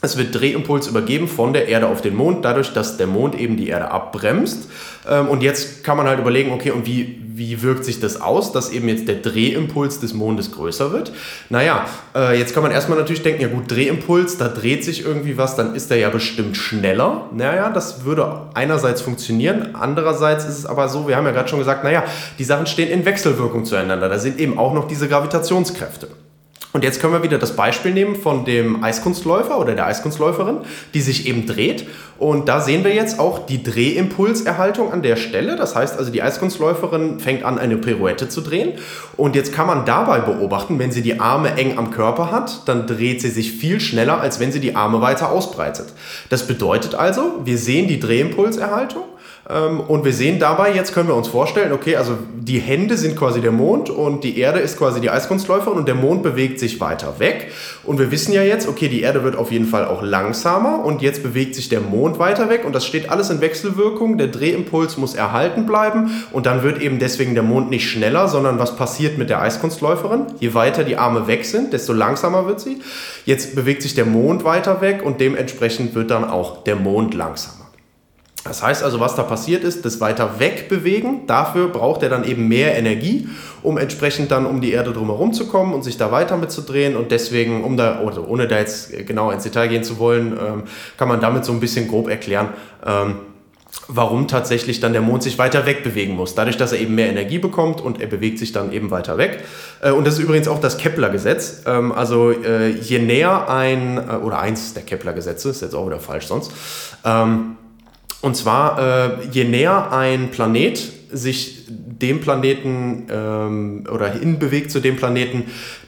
B: Es wird Drehimpuls übergeben von der Erde auf den Mond, dadurch, dass der Mond eben die Erde abbremst. Ähm, und jetzt kann man halt überlegen, okay, und wie, wie wirkt sich das aus, dass eben jetzt der Drehimpuls des Mondes größer wird? Naja, äh, jetzt kann man erstmal natürlich denken, ja gut, Drehimpuls, da dreht sich irgendwie was, dann ist der ja bestimmt schneller. Naja, das würde einerseits funktionieren, andererseits ist es aber so, wir haben ja gerade schon gesagt, naja, die Sachen stehen in Wechselwirkung zueinander. Da sind eben auch noch diese Gravitationskräfte. Und jetzt können wir wieder das Beispiel nehmen von dem Eiskunstläufer oder der Eiskunstläuferin, die sich eben dreht. Und da sehen wir jetzt auch die Drehimpulserhaltung an der Stelle. Das heißt also, die Eiskunstläuferin fängt an, eine Pirouette zu drehen. Und jetzt kann man dabei beobachten, wenn sie die Arme eng am Körper hat, dann dreht sie sich viel schneller, als wenn sie die Arme weiter ausbreitet. Das bedeutet also, wir sehen die Drehimpulserhaltung und wir sehen dabei, jetzt können wir uns vorstellen, okay, also die Hände sind quasi der Mond und die Erde ist quasi die Eiskunstläuferin und der Mond bewegt sich weiter weg. Und wir wissen ja jetzt, okay, die Erde wird auf jeden Fall auch langsamer und jetzt bewegt sich der Mond weiter weg und das steht alles in Wechselwirkung. Der Drehimpuls muss erhalten bleiben und dann wird eben deswegen der Mond nicht schneller, sondern was passiert mit der Eiskunstläuferin? Je weiter die Arme weg sind, desto langsamer wird sie. Jetzt bewegt sich der Mond weiter weg und dementsprechend wird dann auch der Mond langsamer. Das heißt also, was da passiert ist, das weiter wegbewegen, dafür braucht er dann eben mehr Energie, um entsprechend dann um die Erde drumherum zu kommen und sich da weiter mitzudrehen. Und deswegen, um da, also ohne da jetzt genau ins Detail gehen zu wollen, ähm, kann man damit so ein bisschen grob erklären, ähm, warum tatsächlich dann der Mond sich weiter wegbewegen muss. Dadurch, dass er eben mehr Energie bekommt und er bewegt sich dann eben weiter weg. Äh, und das ist übrigens auch das Kepler-Gesetz. Ähm, also äh, je näher ein, äh, oder eins der Kepler-Gesetze, ist jetzt auch wieder falsch sonst, und zwar, äh, je näher ein Planet sich dem Planeten ähm, oder hinbewegt zu dem Planeten,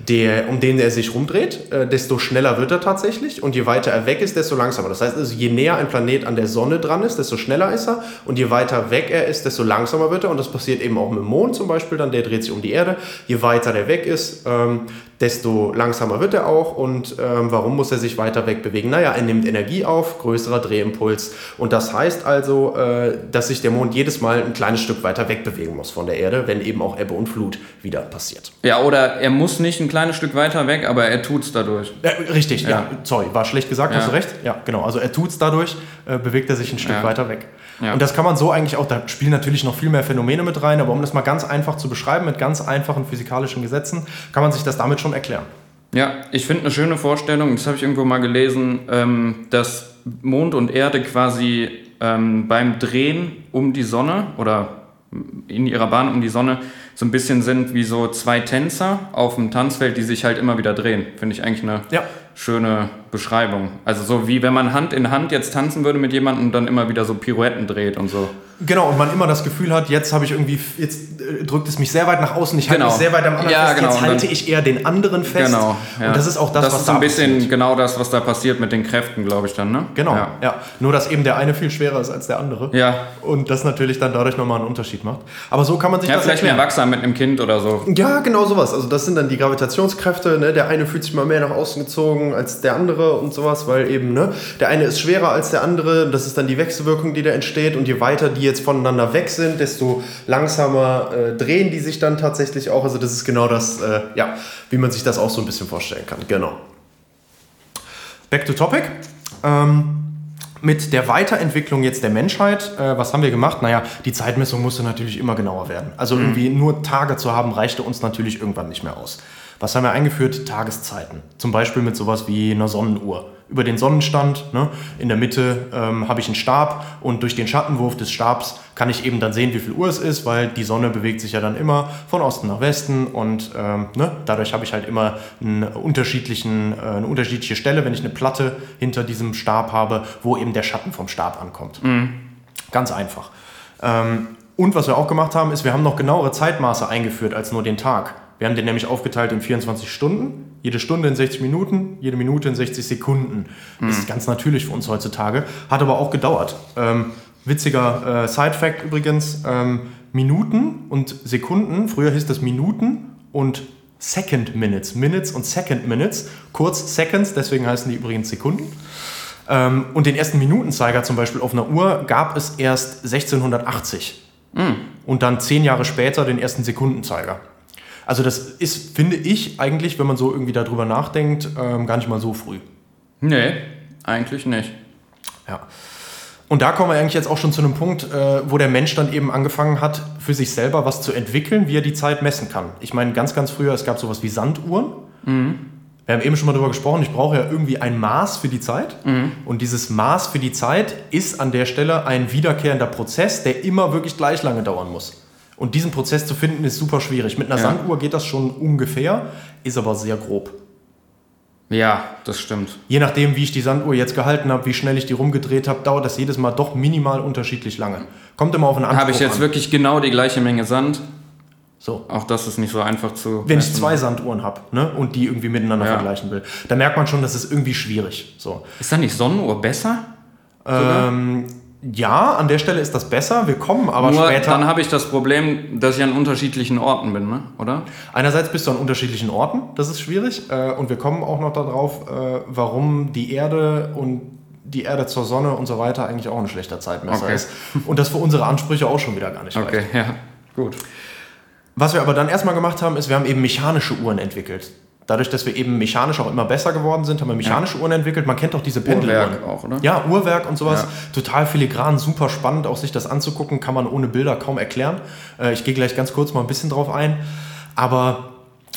B: der, um den er sich rumdreht, äh, desto schneller wird er tatsächlich. Und je weiter er weg ist, desto langsamer. Das heißt also, je näher ein Planet an der Sonne dran ist, desto schneller ist er. Und je weiter weg er ist, desto langsamer wird er. Und das passiert eben auch mit dem Mond zum Beispiel, dann der dreht sich um die Erde. Je weiter der weg ist, ähm, desto langsamer wird er auch. Und ähm, warum muss er sich weiter wegbewegen? Naja, er nimmt Energie auf, größerer Drehimpuls. Und das heißt also, äh, dass sich der Mond jedes Mal ein kleines Stück weiter wegbewegen muss von der Erde, wenn eben auch Ebbe und Flut wieder passiert.
A: Ja, oder er muss nicht ein kleines Stück weiter weg, aber er tut es dadurch.
B: Ja, richtig, ja. ja. Sorry, war schlecht gesagt, ja. hast du recht. Ja, genau. Also er tut es dadurch, äh, bewegt er sich ein Stück ja. weiter weg. Und das kann man so eigentlich auch, da spielen natürlich noch viel mehr Phänomene mit rein, aber um das mal ganz einfach zu beschreiben, mit ganz einfachen physikalischen Gesetzen, kann man sich das damit schon erklären.
A: Ja, ich finde eine schöne Vorstellung, das habe ich irgendwo mal gelesen, ähm, dass Mond und Erde quasi ähm, beim Drehen um die Sonne oder in ihrer Bahn um die Sonne so ein bisschen sind wie so zwei Tänzer auf dem Tanzfeld, die sich halt immer wieder drehen. Finde ich eigentlich eine ja. Schöne Beschreibung. Also so wie wenn man Hand in Hand jetzt tanzen würde mit jemandem und dann immer wieder so Pirouetten dreht und so.
B: Genau, und man immer das Gefühl hat, jetzt habe ich irgendwie, jetzt äh, drückt es mich sehr weit nach außen, ich halte genau. mich sehr weit am anderen
A: ja,
B: fest,
A: genau.
B: jetzt halte ich eher den anderen fest.
A: Genau.
B: Ja. Und das ist auch das,
A: das
B: was
A: ist da ein bisschen passiert. genau das, was da passiert mit den Kräften, glaube ich dann, ne?
B: Genau, ja. ja. Nur, dass eben der eine viel schwerer ist als der andere.
A: Ja.
B: Und das natürlich dann dadurch nochmal einen Unterschied macht. Aber so kann man sich
A: ja,
B: das
A: vielleicht
B: erklären.
A: mehr wachsam mit einem Kind oder so.
B: Ja, genau sowas. Also das sind dann die Gravitationskräfte, ne? Der eine fühlt sich mal mehr nach außen gezogen als der andere und sowas, weil eben, ne? Der eine ist schwerer als der andere, das ist dann die Wechselwirkung, die da entsteht und je weiter die jetzt voneinander weg sind, desto langsamer äh, drehen die sich dann tatsächlich auch. Also das ist genau das, äh, ja, wie man sich das auch so ein bisschen vorstellen kann. Genau. Back to topic. Ähm, mit der Weiterentwicklung jetzt der Menschheit, äh, was haben wir gemacht? Naja, die Zeitmessung musste natürlich immer genauer werden. Also mhm. irgendwie nur Tage zu haben, reichte uns natürlich irgendwann nicht mehr aus. Was haben wir eingeführt? Tageszeiten. Zum Beispiel mit sowas wie einer Sonnenuhr. Über den Sonnenstand. Ne? In der Mitte ähm, habe ich einen Stab und durch den Schattenwurf des Stabs kann ich eben dann sehen, wie viel Uhr es ist, weil die Sonne bewegt sich ja dann immer von Osten nach Westen und ähm, ne? dadurch habe ich halt immer einen unterschiedlichen, äh, eine unterschiedliche Stelle, wenn ich eine Platte hinter diesem Stab habe, wo eben der Schatten vom Stab ankommt. Mhm. Ganz einfach. Ähm, und was wir auch gemacht haben, ist, wir haben noch genauere Zeitmaße eingeführt als nur den Tag. Wir haben den nämlich aufgeteilt in 24 Stunden, jede Stunde in 60 Minuten, jede Minute in 60 Sekunden. Das mhm. ist ganz natürlich für uns heutzutage, hat aber auch gedauert. Ähm, witziger äh, Side-Fact übrigens, ähm, Minuten und Sekunden, früher hieß das Minuten und Second Minutes, Minutes und Second Minutes, kurz Seconds, deswegen heißen die übrigens Sekunden. Ähm, und den ersten Minutenzeiger zum Beispiel auf einer Uhr gab es erst 1680. Mhm. Und dann zehn Jahre später den ersten Sekundenzeiger. Also das ist, finde ich, eigentlich, wenn man so irgendwie darüber nachdenkt, ähm, gar nicht mal so früh.
A: Nee, eigentlich nicht.
B: Ja. Und da kommen wir eigentlich jetzt auch schon zu einem Punkt, äh, wo der Mensch dann eben angefangen hat, für sich selber was zu entwickeln, wie er die Zeit messen kann. Ich meine, ganz, ganz früher, es gab sowas wie Sanduhren. Mhm. Wir haben eben schon mal darüber gesprochen, ich brauche ja irgendwie ein Maß für die Zeit. Mhm. Und dieses Maß für die Zeit ist an der Stelle ein wiederkehrender Prozess, der immer wirklich gleich lange dauern muss. Und diesen Prozess zu finden, ist super schwierig. Mit einer ja. Sanduhr geht das schon ungefähr, ist aber sehr grob.
A: Ja, das stimmt.
B: Je nachdem, wie ich die Sanduhr jetzt gehalten habe, wie schnell ich die rumgedreht habe, dauert das jedes Mal doch minimal unterschiedlich lange. Kommt immer auf einen
A: Anspruch Habe ich jetzt an. wirklich genau die gleiche Menge Sand? So. Auch das ist nicht so einfach zu.
B: Wenn messen. ich zwei Sanduhren habe ne, und die irgendwie miteinander ja. vergleichen will, dann merkt man schon, das ist irgendwie schwierig. So.
A: Ist dann nicht Sonnenuhr besser?
B: Ähm, ja, an der Stelle ist das besser. Wir kommen aber
A: Nur
B: später.
A: Dann habe ich das Problem, dass ich an unterschiedlichen Orten bin, ne? oder?
B: Einerseits bist du an unterschiedlichen Orten, das ist schwierig. Äh, und wir kommen auch noch darauf, äh, warum die Erde und die Erde zur Sonne und so weiter eigentlich auch ein schlechter Zeitmesser okay. ist. Und das für unsere Ansprüche auch schon wieder gar nicht
A: Okay, reicht. ja, gut.
B: Was wir aber dann erstmal gemacht haben, ist, wir haben eben mechanische Uhren entwickelt. Dadurch, dass wir eben mechanisch auch immer besser geworden sind, haben wir mechanische ja. Uhren entwickelt. Man kennt doch diese Pendeluhren.
A: Uhrwerk auch, oder?
B: Ja, Uhrwerk und sowas. Ja. Total filigran, super spannend, auch sich das anzugucken, kann man ohne Bilder kaum erklären. Äh, ich gehe gleich ganz kurz mal ein bisschen drauf ein. Aber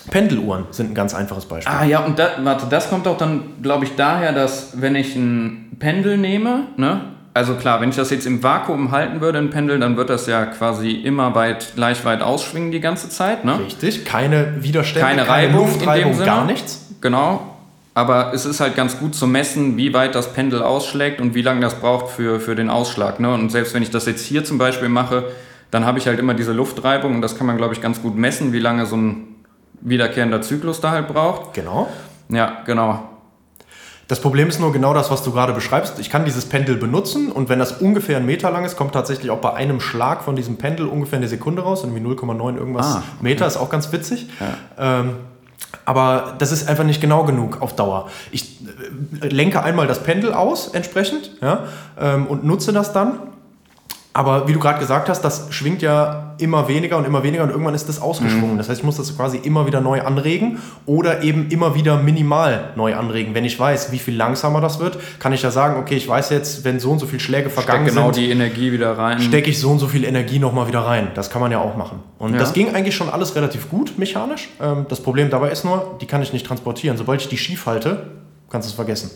B: Pendeluhren sind ein ganz einfaches Beispiel.
A: Ah ja, und da, warte, das kommt auch dann, glaube ich, daher, dass wenn ich ein Pendel nehme, ne, also klar, wenn ich das jetzt im Vakuum halten würde, ein Pendel, dann wird das ja quasi immer weit, gleich weit ausschwingen die ganze Zeit. Ne?
B: Richtig, keine Widerstände,
A: keine, keine Reibung,
B: Luftreibung, gar nichts.
A: Genau, aber es ist halt ganz gut zu messen, wie weit das Pendel ausschlägt und wie lange das braucht für, für den Ausschlag. Ne? Und selbst wenn ich das jetzt hier zum Beispiel mache, dann habe ich halt immer diese Luftreibung und das kann man, glaube ich, ganz gut messen, wie lange so ein wiederkehrender Zyklus da halt braucht.
B: Genau.
A: Ja, genau.
B: Das Problem ist nur genau das, was du gerade beschreibst. Ich kann dieses Pendel benutzen und wenn das ungefähr einen Meter lang ist, kommt tatsächlich auch bei einem Schlag von diesem Pendel ungefähr eine Sekunde raus, irgendwie 0,9 irgendwas ah, Meter, ist auch ganz witzig. Ja. Ähm, aber das ist einfach nicht genau genug auf Dauer. Ich äh, lenke einmal das Pendel aus entsprechend ja, ähm, und nutze das dann aber wie du gerade gesagt hast, das schwingt ja immer weniger und immer weniger und irgendwann ist das ausgeschwungen. Mhm. Das heißt, ich muss das quasi immer wieder neu anregen oder eben immer wieder minimal neu anregen. Wenn ich weiß, wie viel langsamer das wird, kann ich ja sagen, okay, ich weiß jetzt, wenn so und so viele Schläge vergangen
A: Steck genau
B: sind,
A: die Energie wieder rein.
B: Stecke ich so und so viel Energie nochmal wieder rein. Das kann man ja auch machen. Und ja. das ging eigentlich schon alles relativ gut mechanisch. Ähm, das Problem dabei ist nur, die kann ich nicht transportieren. Sobald ich die schief halte, kannst du es vergessen.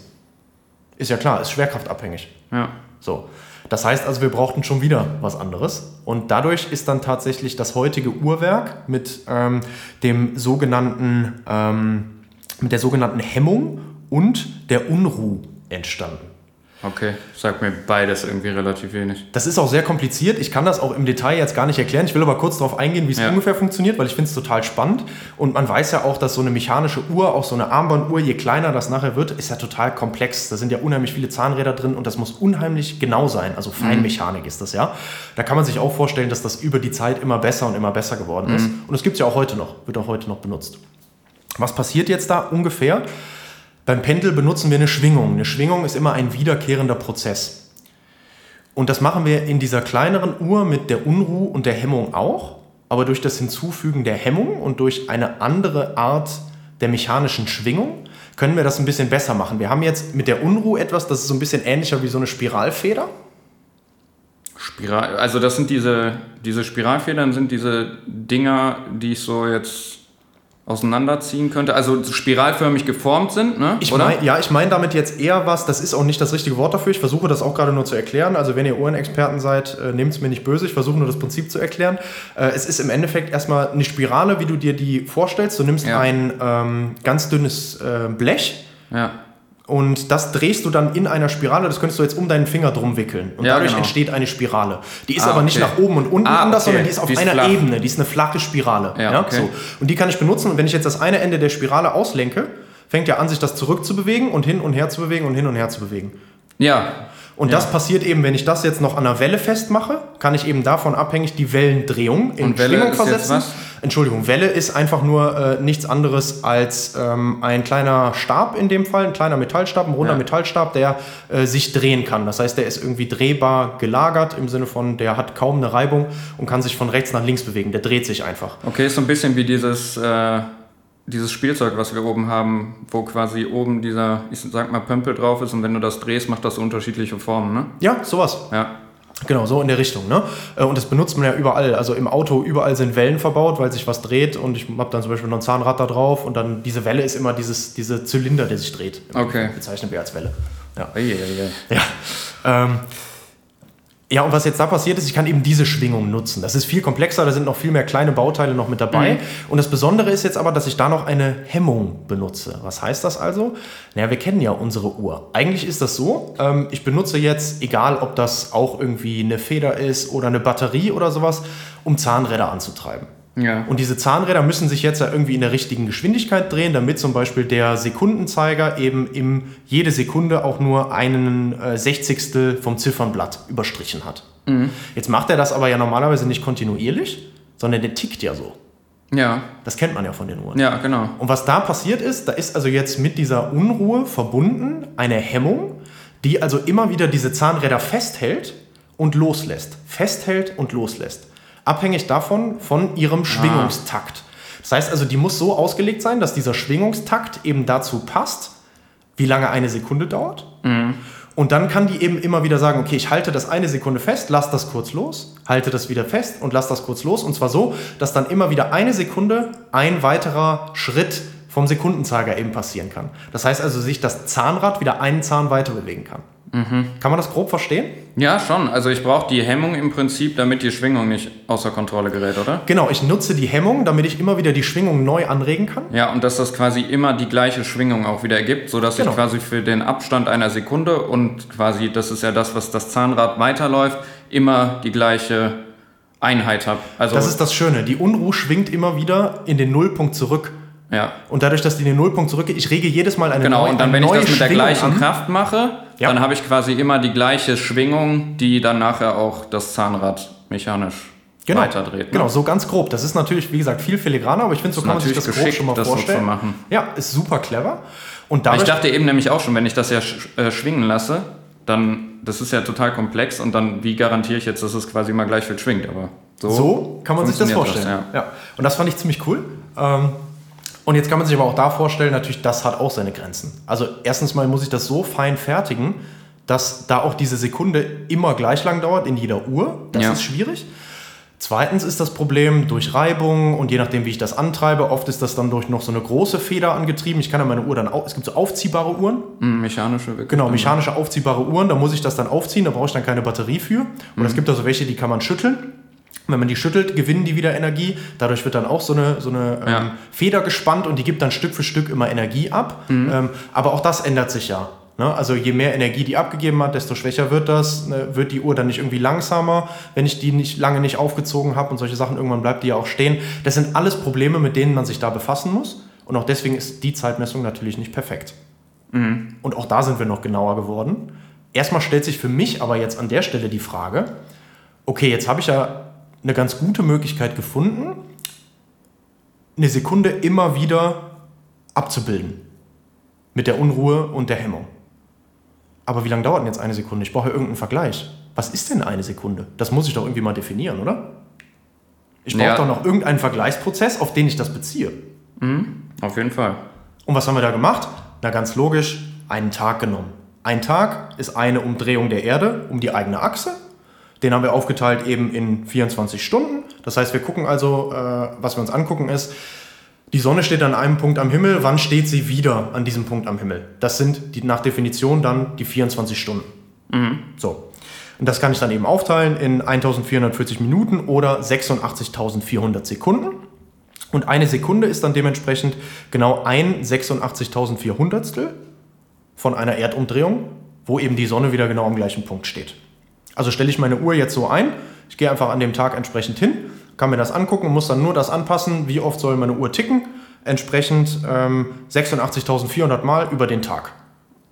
B: Ist ja klar, ist schwerkraftabhängig.
A: Ja.
B: So. Das heißt also, wir brauchten schon wieder was anderes. Und dadurch ist dann tatsächlich das heutige Uhrwerk mit ähm, dem sogenannten, ähm, mit der sogenannten Hemmung und der Unruh entstanden.
A: Okay, sagt mir beides irgendwie relativ wenig.
B: Das ist auch sehr kompliziert. Ich kann das auch im Detail jetzt gar nicht erklären. Ich will aber kurz darauf eingehen, wie es ja. ungefähr funktioniert, weil ich finde es total spannend. Und man weiß ja auch, dass so eine mechanische Uhr, auch so eine Armbanduhr, je kleiner das nachher wird, ist ja total komplex. Da sind ja unheimlich viele Zahnräder drin und das muss unheimlich genau sein. Also Feinmechanik mhm. ist das ja. Da kann man sich auch vorstellen, dass das über die Zeit immer besser und immer besser geworden mhm. ist. Und das gibt es ja auch heute noch, wird auch heute noch benutzt. Was passiert jetzt da ungefähr? Beim Pendel benutzen wir eine Schwingung. Eine Schwingung ist immer ein wiederkehrender Prozess. Und das machen wir in dieser kleineren Uhr mit der Unruhe und der Hemmung auch, aber durch das Hinzufügen der Hemmung und durch eine andere Art der mechanischen Schwingung können wir das ein bisschen besser machen. Wir haben jetzt mit der Unruhe etwas, das ist so ein bisschen ähnlicher wie so eine Spiralfeder.
A: Spiral, also das sind diese, diese Spiralfedern, sind diese Dinger, die ich so jetzt auseinanderziehen könnte? Also spiralförmig geformt sind, ne?
B: Ich mein, ja, ich meine damit jetzt eher was, das ist auch nicht das richtige Wort dafür. Ich versuche das auch gerade nur zu erklären. Also wenn ihr Ohrenexperten seid, äh, nehmt es mir nicht böse. Ich versuche nur das Prinzip zu erklären. Äh, es ist im Endeffekt erstmal eine Spirale, wie du dir die vorstellst. Du nimmst
A: Ja.
B: ein ähm, ganz dünnes äh, Blech
A: ja.
B: Und das drehst du dann in einer Spirale. Das könntest du jetzt um deinen Finger drum wickeln. Und
A: Ja,
B: dadurch
A: genau.
B: entsteht eine Spirale. Die ist
A: Ah,
B: aber nicht
A: okay.
B: nach oben und unten
A: Ah,
B: anders,
A: okay.
B: sondern die ist auf
A: Die ist
B: einer
A: flach.
B: Ebene. Die ist eine flache Spirale.
A: Ja, okay.
B: so. Und die kann ich benutzen. Und wenn ich jetzt das eine Ende der Spirale auslenke, fängt ja an, sich das zurückzubewegen und hin und her zu bewegen und hin und her zu bewegen.
A: Ja.
B: Und
A: Ja.
B: das passiert eben, wenn ich das jetzt noch an einer Welle festmache, kann ich eben davon abhängig die Wellendrehung in
A: Und Welle
B: Schwingung versetzen.
A: was?
B: Entschuldigung, Welle ist einfach nur äh, nichts anderes als ähm, ein kleiner Stab in dem Fall, ein kleiner Metallstab, ein runder
A: Ja.
B: Metallstab, der äh, sich drehen kann. Das heißt, der ist irgendwie drehbar gelagert im Sinne von, der hat kaum eine Reibung und kann sich von rechts nach links bewegen. Der dreht sich einfach.
A: Okay, ist so ein bisschen wie dieses, äh, dieses Spielzeug, was wir oben haben, wo quasi oben dieser, ich sag mal, Pömpel drauf ist und wenn du das drehst, macht das unterschiedliche Formen, ne?
B: Ja, sowas.
A: Ja.
B: Genau, so in der Richtung. Ne? Äh, Und das benutzt man ja überall. Also im Auto, überall sind Wellen verbaut, weil sich was dreht. Und ich habe dann zum Beispiel noch ein Zahnrad da drauf. Und dann diese Welle ist immer dieses, diese Zylinder, der sich dreht.
A: Okay.
B: Bezeichnen wir als Welle. Ja.
A: Eieiei.
B: Ja. Ähm, ja, und was jetzt da passiert ist, ich kann eben diese Schwingung nutzen. Das ist viel komplexer, da sind noch viel mehr kleine Bauteile noch mit dabei.
A: Mhm.
B: Und das Besondere ist jetzt aber, dass ich da noch eine Hemmung benutze. Was heißt das also? Naja, wir kennen ja unsere Uhr. Eigentlich ist das so, ähm, ich benutze jetzt, egal ob das auch irgendwie eine Feder ist oder eine Batterie oder sowas, um Zahnräder anzutreiben.
A: Ja.
B: Und diese Zahnräder müssen sich jetzt ja irgendwie in der richtigen Geschwindigkeit drehen, damit zum Beispiel der Sekundenzeiger eben im jede Sekunde auch nur einen äh, Sechzigstel vom Ziffernblatt überstrichen hat. Jetzt macht er das aber ja normalerweise nicht kontinuierlich, sondern der tickt ja so.
A: Ja.
B: Das kennt man ja von den Uhren.
A: Ja, genau.
B: Und was da passiert ist, da ist also jetzt mit dieser Unruhe verbunden eine Hemmung, die also immer wieder diese Zahnräder festhält und loslässt. Festhält und loslässt. Abhängig davon von ihrem Schwingungstakt. Das heißt also, die muss so ausgelegt sein, dass dieser Schwingungstakt eben dazu passt, wie lange eine Sekunde dauert. Und dann kann die eben immer wieder sagen, okay, ich halte das eine Sekunde fest, lass das kurz los, halte das wieder fest und lass das kurz los. Und zwar so, dass dann immer wieder eine Sekunde ein weiterer Schritt vom Sekundenzeiger eben passieren kann. Das heißt also, sich das Zahnrad wieder einen Zahn weiter bewegen kann. Kann man das grob verstehen?
A: Ja, schon. Also ich brauche die Hemmung im Prinzip, damit die Schwingung nicht außer Kontrolle gerät, oder?
B: Genau, ich nutze die Hemmung, damit ich immer wieder die Schwingung neu anregen kann.
A: Ja, und dass das quasi immer die gleiche Schwingung auch wieder ergibt, sodass
B: Genau.
A: ich quasi für den Abstand einer Sekunde und quasi, das ist ja das, was das Zahnrad weiterläuft, immer die gleiche Einheit habe. Also,
B: Das ist das Schöne. Die Unruhe schwingt immer wieder in den Nullpunkt zurück.
A: ja.
B: Und dadurch, dass die in den Nullpunkt zurückgeht, ich rege jedes Mal eine
A: Genau,
B: neue
A: und dann, wenn ich das mit der
B: Schwingung
A: gleichen
B: an.
A: Kraft mache,
B: Ja.
A: dann habe ich quasi immer die gleiche Schwingung, die dann nachher auch das Zahnrad mechanisch
B: genau,
A: weiterdreht. ne?
B: Genau, so ganz grob. Das ist natürlich, wie gesagt, viel filigraner, aber ich finde, so kann man sich das grob schon mal
A: das so zu
B: vorstellen.
A: machen.
B: Ja, ist super clever. Und
A: Ich
B: dadurch,
A: dachte eben nämlich auch schon, wenn ich das ja sch äh, schwingen lasse, dann, das ist ja total komplex und dann, wie garantiere ich jetzt, dass es quasi immer gleich viel schwingt, aber so,
B: so kann man sich das vorstellen.
A: ja.
B: ja. Und das fand ich ziemlich cool. Ähm, und jetzt kann man sich aber auch da vorstellen, natürlich, das hat auch seine Grenzen. Also erstens mal muss ich das so fein fertigen, dass da auch diese Sekunde immer gleich lang dauert in jeder Uhr. Das
A: Ja.
B: ist schwierig. Zweitens ist das Problem durch Reibung und je nachdem, wie ich das antreibe, oft ist das dann durch noch so eine große Feder angetrieben. Ich kann ja meine Uhr dann, au- es gibt so aufziehbare Uhren,
A: Hm, mechanische wirklich.
B: Genau, mechanische aufziehbare Uhren, da muss ich das dann aufziehen, da brauche ich dann keine Batterie für. Und es gibt also welche, die kann man schütteln. Wenn man die schüttelt, gewinnen die wieder Energie. Dadurch wird dann auch so eine, so eine
A: Ja.
B: ähm, Feder gespannt und die gibt dann Stück für Stück immer Energie ab. Ähm, aber auch das ändert sich ja. Ne? Also je mehr Energie die abgegeben hat, desto schwächer wird das. Ne? Wird die Uhr dann nicht irgendwie langsamer, wenn ich die nicht lange nicht aufgezogen habe und solche Sachen, irgendwann bleibt die ja auch stehen. Das sind alles Probleme, mit denen man sich da befassen muss. Und auch deswegen ist die Zeitmessung natürlich nicht perfekt. Und auch da sind wir noch genauer geworden. Erstmal stellt sich für mich aber jetzt an der Stelle die Frage, okay, jetzt habe ich ja eine ganz gute Möglichkeit gefunden, eine Sekunde immer wieder abzubilden. Mit der Unruhe und der Hemmung. Aber wie lange dauert denn jetzt eine Sekunde? Ich brauche ja irgendeinen Vergleich. Was ist denn eine Sekunde? Das muss ich doch irgendwie mal definieren, oder? Ich brauche
A: Ja.
B: doch noch irgendeinen Vergleichsprozess, auf den ich das beziehe.
A: Auf jeden Fall.
B: Und was haben wir da gemacht? Na ganz logisch, einen Tag genommen. Ein Tag ist eine Umdrehung der Erde um die eigene Achse. Den haben wir aufgeteilt eben in 24 Stunden. Das heißt, wir gucken also, äh, was wir uns angucken ist, Die Sonne steht an einem Punkt am Himmel. Wann steht sie wieder an diesem Punkt am Himmel? Das sind die, nach Definition dann die 24 Stunden. So. Und das kann ich dann eben aufteilen in 1440 Minuten oder 86.400 Sekunden. Und eine Sekunde ist dann dementsprechend genau ein 86.400 von einer Erdumdrehung, wo eben die Sonne wieder genau am gleichen Punkt steht. Also stelle ich meine Uhr jetzt so ein, ich gehe einfach an dem Tag entsprechend hin, kann mir das angucken und muss dann nur das anpassen, wie oft soll meine Uhr ticken, entsprechend ähm, 86.400 Mal über den Tag.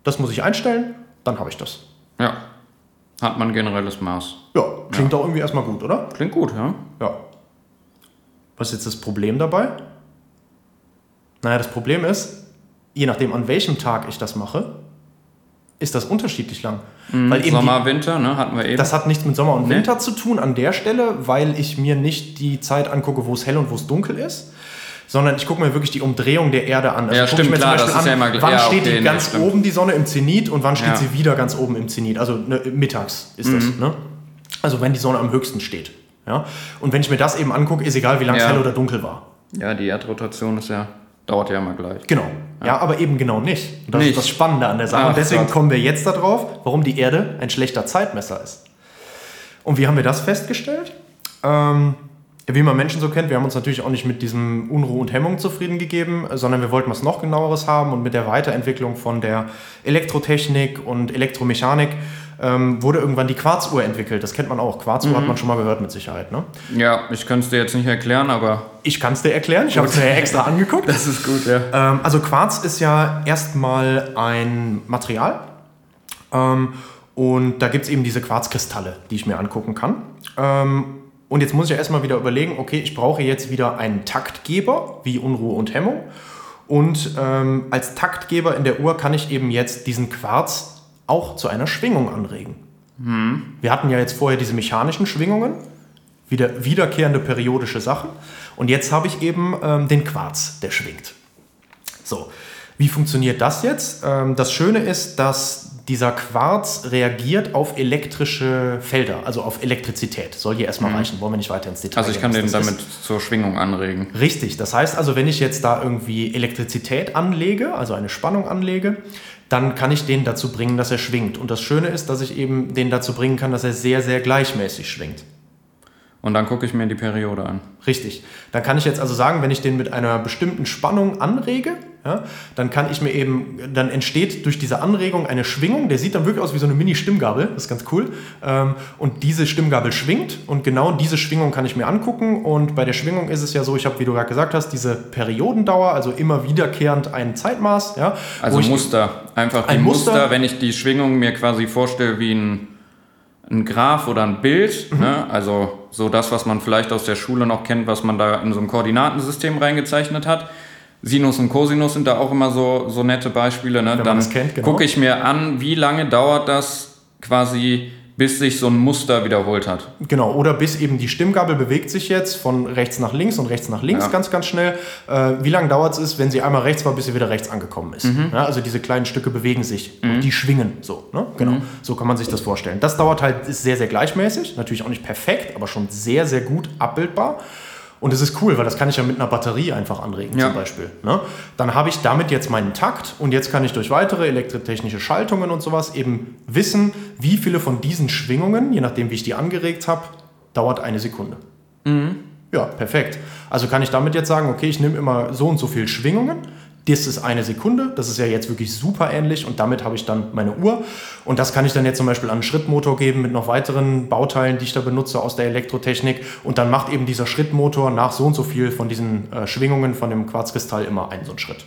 B: Das muss ich einstellen, dann habe ich das.
A: Ja. Hat man generelles Maß.
B: Ja, klingt doch irgendwie erstmal gut, oder?
A: Klingt gut, ja?
B: Ja. Was ist jetzt das Problem dabei? Naja, das Problem ist, je nachdem, an welchem Tag ich das mache, ist das unterschiedlich lang. Weil eben die-
A: Sommer, Winter, ne? Hatten wir eben.
B: Das hat nichts mit Sommer und
A: Nee.
B: Winter zu tun an der Stelle, weil ich mir nicht die Zeit angucke, wo es hell und wo es dunkel ist, sondern ich gucke mir wirklich die Umdrehung der Erde an. Also
A: Ja,
B: gucke ich
A: stimmt,
B: mir
A: klar, das ist ja immer-
B: wann
A: ja,
B: steht
A: okay,
B: die
A: nee,
B: ganz
A: stimmt.
B: oben die Sonne im Zenit und wann steht
A: Ja. Mhm.
B: sie wieder ganz oben im Zenit. Also ne, mittags ist das. Ne? Also wenn die Sonne am höchsten steht. Ja? Und wenn ich mir das eben angucke, ist egal, wie lange es hell oder dunkel war.
A: ja, die Erdrotation ist ja, dauert ja immer gleich.
B: Genau. Ja, aber eben genau nicht. Das
A: Nicht.
B: ist das Spannende an der Sache.
A: Ach
B: und deswegen kommen wir jetzt darauf, warum die Erde ein schlechter Zeitmesser ist. Und wie haben wir das festgestellt? Ähm, wie man Menschen so kennt, wir haben uns natürlich auch nicht mit diesem Unruhe und Hemmung zufrieden gegeben, sondern wir wollten was noch genaueres haben und mit der Weiterentwicklung von der Elektrotechnik und Elektromechanik ähm, wurde irgendwann die Quarzuhr entwickelt. Das kennt man auch. Quarzuhr
A: Mhm.
B: hat man schon mal gehört mit Sicherheit. Ne?
A: Ja, ich kann es dir jetzt nicht erklären, aber
B: Ich kann es dir erklären. Ich habe es mir ja extra angeguckt.
A: das ist gut, ja.
B: Ähm, also Quarz ist ja erstmal ein Material. Ähm, und da gibt es eben diese Quarzkristalle, die ich mir angucken kann. Ähm, und jetzt muss ich ja erstmal wieder überlegen, okay, ich brauche jetzt wieder einen Taktgeber, wie Unruhe und Hemmung. Und ähm, als Taktgeber in der Uhr kann ich eben jetzt diesen Quarz auch zu einer Schwingung anregen. Wir hatten ja jetzt vorher diese mechanischen Schwingungen, wieder wiederkehrende periodische Sachen. Und jetzt habe ich eben ähm, den Quarz, der schwingt. So, wie funktioniert das jetzt? Ähm, das Schöne ist, dass dieser Quarz reagiert auf elektrische Felder, also auf Elektrizität. Soll hier erstmal reichen, wollen wir nicht weiter ins Detail
A: Also ich kann den
B: das ist.
A: damit zur Schwingung anregen.
B: Richtig, das heißt also, wenn ich jetzt da irgendwie Elektrizität anlege, also eine Spannung anlege, dann kann ich den dazu bringen, dass er schwingt. Und das Schöne ist, dass ich eben den dazu bringen kann, dass er sehr, sehr gleichmäßig schwingt.
A: Und dann gucke ich mir die Periode an.
B: Richtig. Dann kann ich jetzt also sagen, wenn ich den mit einer bestimmten Spannung anrege, ja, dann kann ich mir eben, dann entsteht durch diese Anregung eine Schwingung, der sieht dann wirklich aus wie so eine Mini-Stimmgabel, das ist ganz cool. Ähm, und diese Stimmgabel schwingt und genau diese Schwingung kann ich mir angucken. Und bei der Schwingung ist es ja so, ich habe, wie du gerade gesagt hast, diese Periodendauer, also immer wiederkehrend ein Zeitmaß. Ja,
A: Also Muster. Einfach
B: Ein Muster.
A: Muster, wenn ich die Schwingung mir quasi vorstelle wie ein, ein Graph oder ein Bild.
B: Mhm.
A: Ne? Also so das, was man vielleicht aus der Schule noch kennt, was man da in so ein Koordinatensystem reingezeichnet hat. Sinus und Cosinus sind da auch immer so, so nette Beispiele. Ne? Dann
B: genau.
A: gucke ich mir an, wie lange dauert das quasi, bis sich so ein Muster wiederholt hat.
B: Genau, oder bis eben die Stimmgabel bewegt sich jetzt von rechts nach links und rechts nach links
A: Ja.
B: ganz, ganz schnell. Äh, wie lange dauert es, wenn sie einmal rechts war, bis sie wieder rechts angekommen ist? Ja, also diese kleinen Stücke bewegen sich, und die schwingen so. Ne? Genau, so kann man sich das vorstellen. Das dauert halt, ist sehr, sehr gleichmäßig, natürlich auch nicht perfekt, aber schon sehr, sehr gut abbildbar. Und es ist cool, weil das kann ich ja mit einer Batterie einfach anregen
A: Ja.
B: zum Beispiel. Ne? Dann habe ich damit jetzt meinen Takt und jetzt kann ich durch weitere elektrotechnische Schaltungen und sowas eben wissen, wie viele von diesen Schwingungen, je nachdem wie ich die angeregt habe, dauert eine Sekunde. Ja, perfekt. Also kann ich damit jetzt sagen, okay, ich nehme immer so und so viel Schwingungen. Das ist eine Sekunde, das ist ja jetzt wirklich super ähnlich und damit habe ich dann meine Uhr. Und das kann ich dann jetzt zum Beispiel an einen Schrittmotor geben mit noch weiteren Bauteilen, die ich da benutze aus der Elektrotechnik. Und dann macht eben dieser Schrittmotor nach so und so viel von diesen äh, Schwingungen von dem Quarzkristall immer einen so einen Schritt.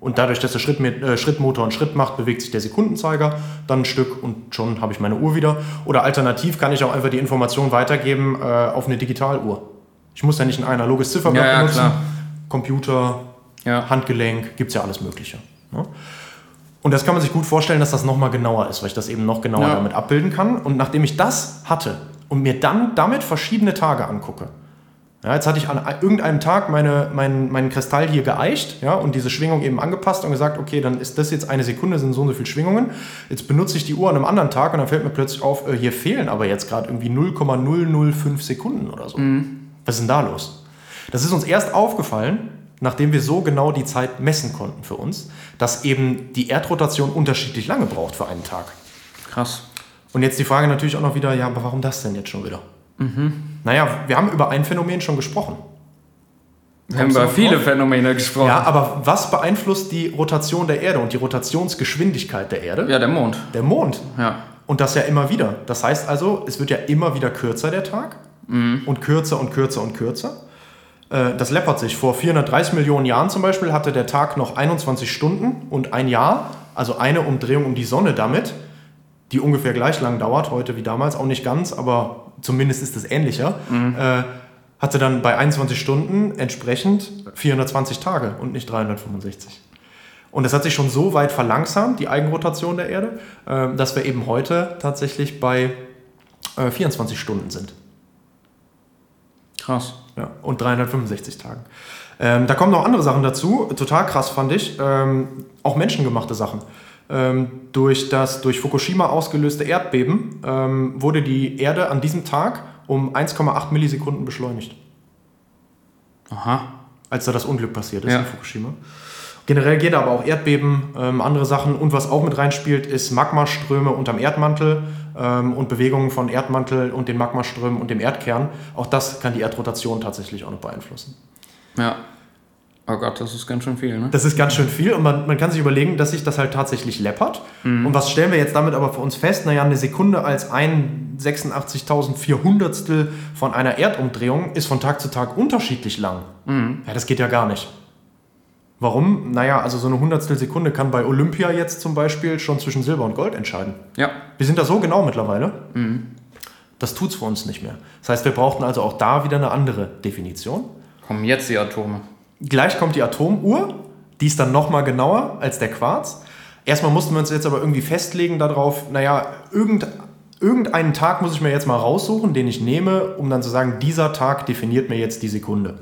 B: Und dadurch, dass der Schritt mit, äh, Schrittmotor einen Schritt macht, bewegt sich der Sekundenzeiger dann ein Stück und schon habe ich meine Uhr wieder. Oder alternativ kann ich auch einfach die Information weitergeben äh, auf eine Digitaluhr. Ich muss ja nicht ein analoges Zifferblatt
A: Ja, ja,
B: benutzen.
A: klar.
B: Computer,
A: Ja.
B: Handgelenk, gibt es ja alles Mögliche. Ne? Und das kann man sich gut vorstellen, dass das nochmal genauer ist, weil ich das eben noch genauer
A: Ja.
B: damit abbilden kann. Und nachdem ich das hatte und mir dann damit verschiedene Tage angucke, ja, jetzt hatte ich an irgendeinem Tag meine, mein, meinen Kristall hier geeicht ja, und diese Schwingung eben angepasst und gesagt, okay, dann ist das jetzt eine Sekunde, sind so und so viele Schwingungen. Jetzt benutze ich die Uhr an einem anderen Tag und dann fällt mir plötzlich auf, äh, hier fehlen aber jetzt gerade irgendwie 0,005 Sekunden oder so. Was ist denn da los? Das ist uns erst aufgefallen, nachdem wir so genau die Zeit messen konnten für uns, dass eben die Erdrotation unterschiedlich lange braucht für einen Tag.
A: Krass.
B: Und jetzt die Frage natürlich auch noch wieder, ja, aber warum das denn jetzt schon wieder? Naja, wir haben über ein Phänomen schon gesprochen.
A: Wir haben über viele
B: drauf?
A: Phänomene gesprochen.
B: Ja, aber was beeinflusst die Rotation der Erde und die Rotationsgeschwindigkeit der Erde?
A: ja der Mond.
B: Der Mond.
A: Ja.
B: Und das ja immer wieder. Das heißt also, es wird ja immer wieder kürzer der Tag und kürzer und kürzer und kürzer. Äh, Das läppert sich. Vor 430 Millionen Jahren zum Beispiel hatte der Tag noch 21 Stunden und ein Jahr, also eine Umdrehung um die Sonne damit, die ungefähr gleich lang dauert, heute wie damals, auch nicht ganz, aber zumindest ist es ähnlicher, äh, hatte dann bei 21 Stunden entsprechend 420 Tage und nicht 365. Und das hat sich schon so weit verlangsamt, die Eigenrotation der Erde, äh, dass wir eben heute tatsächlich bei äh, 24 Stunden sind.
A: Krass.
B: Ja, und 365 Tagen. Ähm, da kommen noch andere Sachen dazu. Total krass fand ich. Ähm, auch menschengemachte Sachen. Ähm, durch das durch Fukushima ausgelöste Erdbeben ähm, wurde die Erde an diesem Tag um 1,8 Millisekunden beschleunigt,
A: Aha.
B: als da das Unglück passiert ist
A: Ja.
B: in Fukushima. Generell geht aber auch Erdbeben, ähm, andere Sachen. Und was auch mit reinspielt, ist Magmaströme unterm Erdmantel ähm, und Bewegungen von Erdmantel und den Magmaströmen und dem Erdkern. Auch das kann die Erdrotation tatsächlich auch noch beeinflussen.
A: Ja. Oh Gott, das ist ganz schön viel, ne?
B: Das ist ganz schön viel und man, man kann sich überlegen, dass sich das halt tatsächlich läppert. Und was stellen wir jetzt damit aber für uns fest? Naja, eine Sekunde als ein 86.400 von einer Erdumdrehung ist von Tag zu Tag unterschiedlich lang. Ja, das geht ja gar nicht. Warum? Naja, also so eine Hundertstel Sekunde kann bei Olympia jetzt zum Beispiel schon zwischen Silber und Gold entscheiden.
A: Ja.
B: Wir sind da so genau mittlerweile. Das tut's für uns nicht mehr. Das heißt, wir brauchten also auch da wieder eine andere Definition.
A: Kommen jetzt die Atome.
B: Gleich kommt die Atomuhr, die ist dann nochmal genauer als der Quarz. Erstmal mussten wir uns jetzt aber irgendwie festlegen darauf, naja, irgend, irgendeinen Tag muss ich mir jetzt mal raussuchen, den ich nehme, um dann zu sagen, dieser Tag definiert mir jetzt die Sekunde.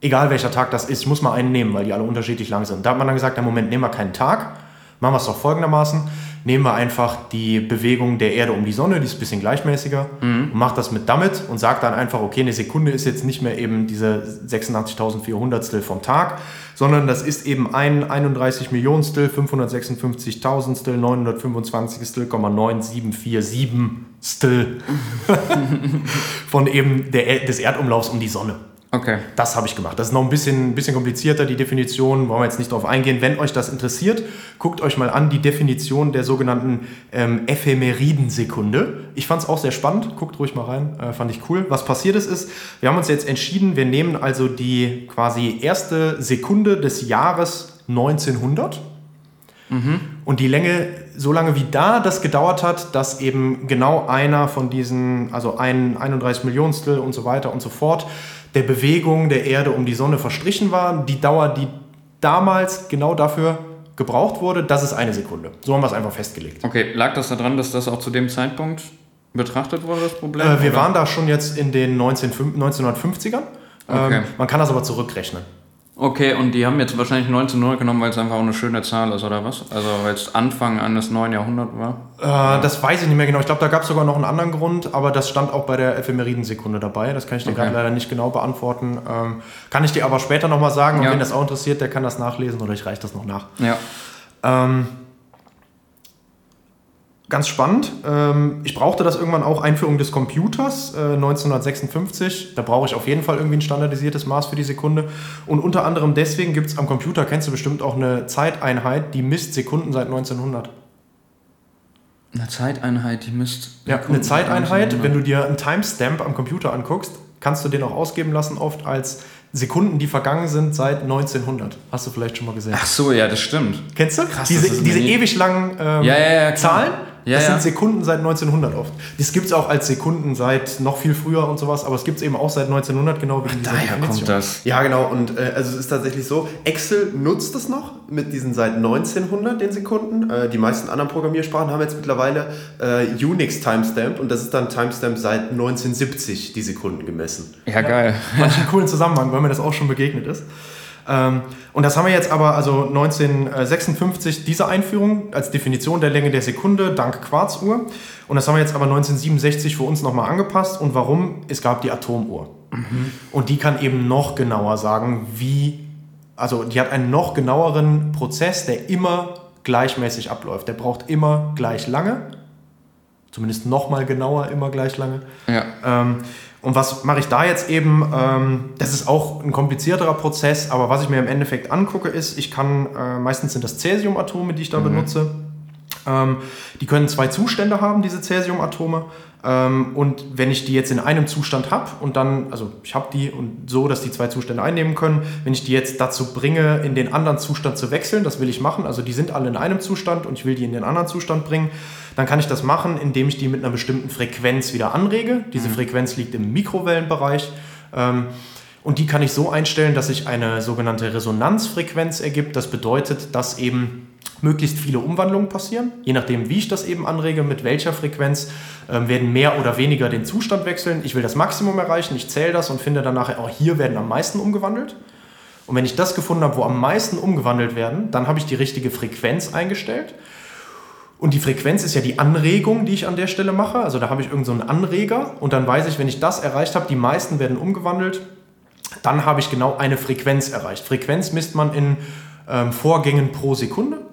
B: Egal welcher Tag das ist, ich muss mal einen nehmen, weil die alle unterschiedlich lang sind. Da hat man dann gesagt, im Moment nehmen wir keinen Tag, machen wir es doch folgendermaßen, nehmen wir einfach die Bewegung der Erde um die Sonne, die ist ein bisschen gleichmäßiger, und macht das mit damit und sagt dann einfach, okay, eine Sekunde ist jetzt nicht mehr eben diese 86.400 vom Tag, sondern das ist eben ein 31 Millionstel, 556.000stel, 925 97447 von eben der, des Erdumlaufs um die Sonne.
A: Okay.
B: Das habe ich gemacht. Das ist noch ein bisschen, bisschen komplizierter, die Definition, wollen wir jetzt nicht drauf eingehen. Wenn euch das interessiert, guckt euch mal an die Definition der sogenannten ähm, Ephemeridensekunde. Ich fand es auch sehr spannend, guckt ruhig mal rein, äh, fand ich cool. Was passiert ist, ist, wir haben uns jetzt entschieden, wir nehmen also die quasi erste Sekunde des Jahres 1900 und die Länge, so lange wie da das gedauert hat, dass eben genau einer von diesen, also ein 31 Millionstel und so weiter und so fort, der Bewegung der Erde um die Sonne verstrichen war, die Dauer, die damals genau dafür gebraucht wurde, das ist eine Sekunde. So haben wir es einfach festgelegt.
A: Okay, lag das daran, dass das auch zu dem Zeitpunkt betrachtet wurde, das Problem?
B: Äh, wir
A: oder?
B: waren da schon jetzt in den 19, 1950ern.
A: Okay.
B: Ähm, man kann das aber zurückrechnen.
A: Okay, und die haben jetzt wahrscheinlich 1900 genommen, weil es einfach auch eine schöne Zahl ist, oder was? Also, weil es Anfang eines neuen Jahrhunderts war?
B: Äh, Das weiß ich nicht mehr genau. Ich glaube, da gab es sogar noch einen anderen Grund, aber das stand auch bei der Ephemeridensekunde dabei. Das kann ich dir
A: Okay.
B: gerade leider nicht genau beantworten. Ähm, kann ich dir aber später nochmal sagen. Und
A: Ja.
B: wenn das auch interessiert, der kann das nachlesen oder ich reiche das noch nach.
A: Ja.
B: Ähm, ganz spannend. Ähm, ich brauchte das irgendwann auch Einführung des Computers äh, 1956. Da brauche ich auf jeden Fall irgendwie ein standardisiertes Maß für die Sekunde. Und unter anderem deswegen gibt es am Computer, kennst du bestimmt auch eine Zeiteinheit, die misst Sekunden seit 1900.
A: Eine Zeiteinheit, die misst.
B: Ja, eine Zeiteinheit, wenn du dir einen Timestamp am Computer anguckst, kannst du den auch ausgeben lassen, oft als Sekunden, die vergangen sind seit 1900. Hast du vielleicht schon mal gesehen.
A: Ach so, ja, das stimmt.
B: Kennst du?
A: Krass,
B: diese diese ewig langen ähm,
A: Ja, ja, ja.
B: Zahlen,
A: Ja,
B: das
A: ja.
B: sind Sekunden seit 1900 oft. Das gibt es auch als Sekunden seit noch viel früher und sowas, aber es gibt es eben auch seit 1900, genau wegen dieser
A: Daher kommt das.
C: Ja, genau. Und äh, also es ist tatsächlich so, Excel nutzt es noch mit diesen seit 1900 den Sekunden. Äh, die meisten anderen Programmiersprachen haben jetzt mittlerweile äh, Unix Timestamp und das ist dann Timestamp seit 1970 die Sekunden gemessen.
A: Ja, geil.
B: Fand ich einen coolen Zusammenhang, weil mir das auch schon begegnet ist. Ähm, und das haben wir jetzt aber, also 1956, diese Einführung als Definition der Länge der Sekunde dank Quarzuhr. Und das haben wir jetzt aber 1967 für uns nochmal angepasst. Und warum? Es gab die Atomuhr. Und die kann eben noch genauer sagen, wie, also die hat einen noch genaueren Prozess, der immer gleichmäßig abläuft. Der braucht immer gleich lange, zumindest noch mal genauer, immer gleich lange.
A: Ja.
B: Ähm, und was mache ich da jetzt eben? Ähm, das ist auch ein komplizierterer Prozess, aber was ich mir im Endeffekt angucke, ist, ich kann, äh, meistens sind das Cäsiumatome, die ich da benutze. Ähm, die können zwei Zustände haben, diese Cäsiumatome. Ähm, und wenn ich die jetzt in einem Zustand habe und dann, also ich habe die und so, dass die zwei Zustände einnehmen können, wenn ich die jetzt dazu bringe, in den anderen Zustand zu wechseln, das will ich machen, also die sind alle in einem Zustand und ich will die in den anderen Zustand bringen, dann kann ich das machen, indem ich die mit einer bestimmten Frequenz wieder anrege. Diese Frequenz liegt im Mikrowellenbereich. Ähm, und die kann ich so einstellen, dass sich eine sogenannte Resonanzfrequenz ergibt. Das bedeutet, dass eben möglichst viele Umwandlungen passieren. Je nachdem, wie ich das eben anrege, mit welcher Frequenz, ähm, werden mehr oder weniger den Zustand wechseln. Ich will das Maximum erreichen, ich zähle das und finde dann nachher, auch hier werden am meisten umgewandelt. Und wenn ich das gefunden habe, wo am meisten umgewandelt werden, dann habe ich die richtige Frequenz eingestellt. Und die Frequenz ist ja die Anregung, die ich an der Stelle mache. Also da habe ich irgendeinen so Anreger und dann weiß ich, wenn ich das erreicht habe, die meisten werden umgewandelt, dann habe ich genau eine Frequenz erreicht. Frequenz misst man in ähm, Vorgängen pro Sekunde.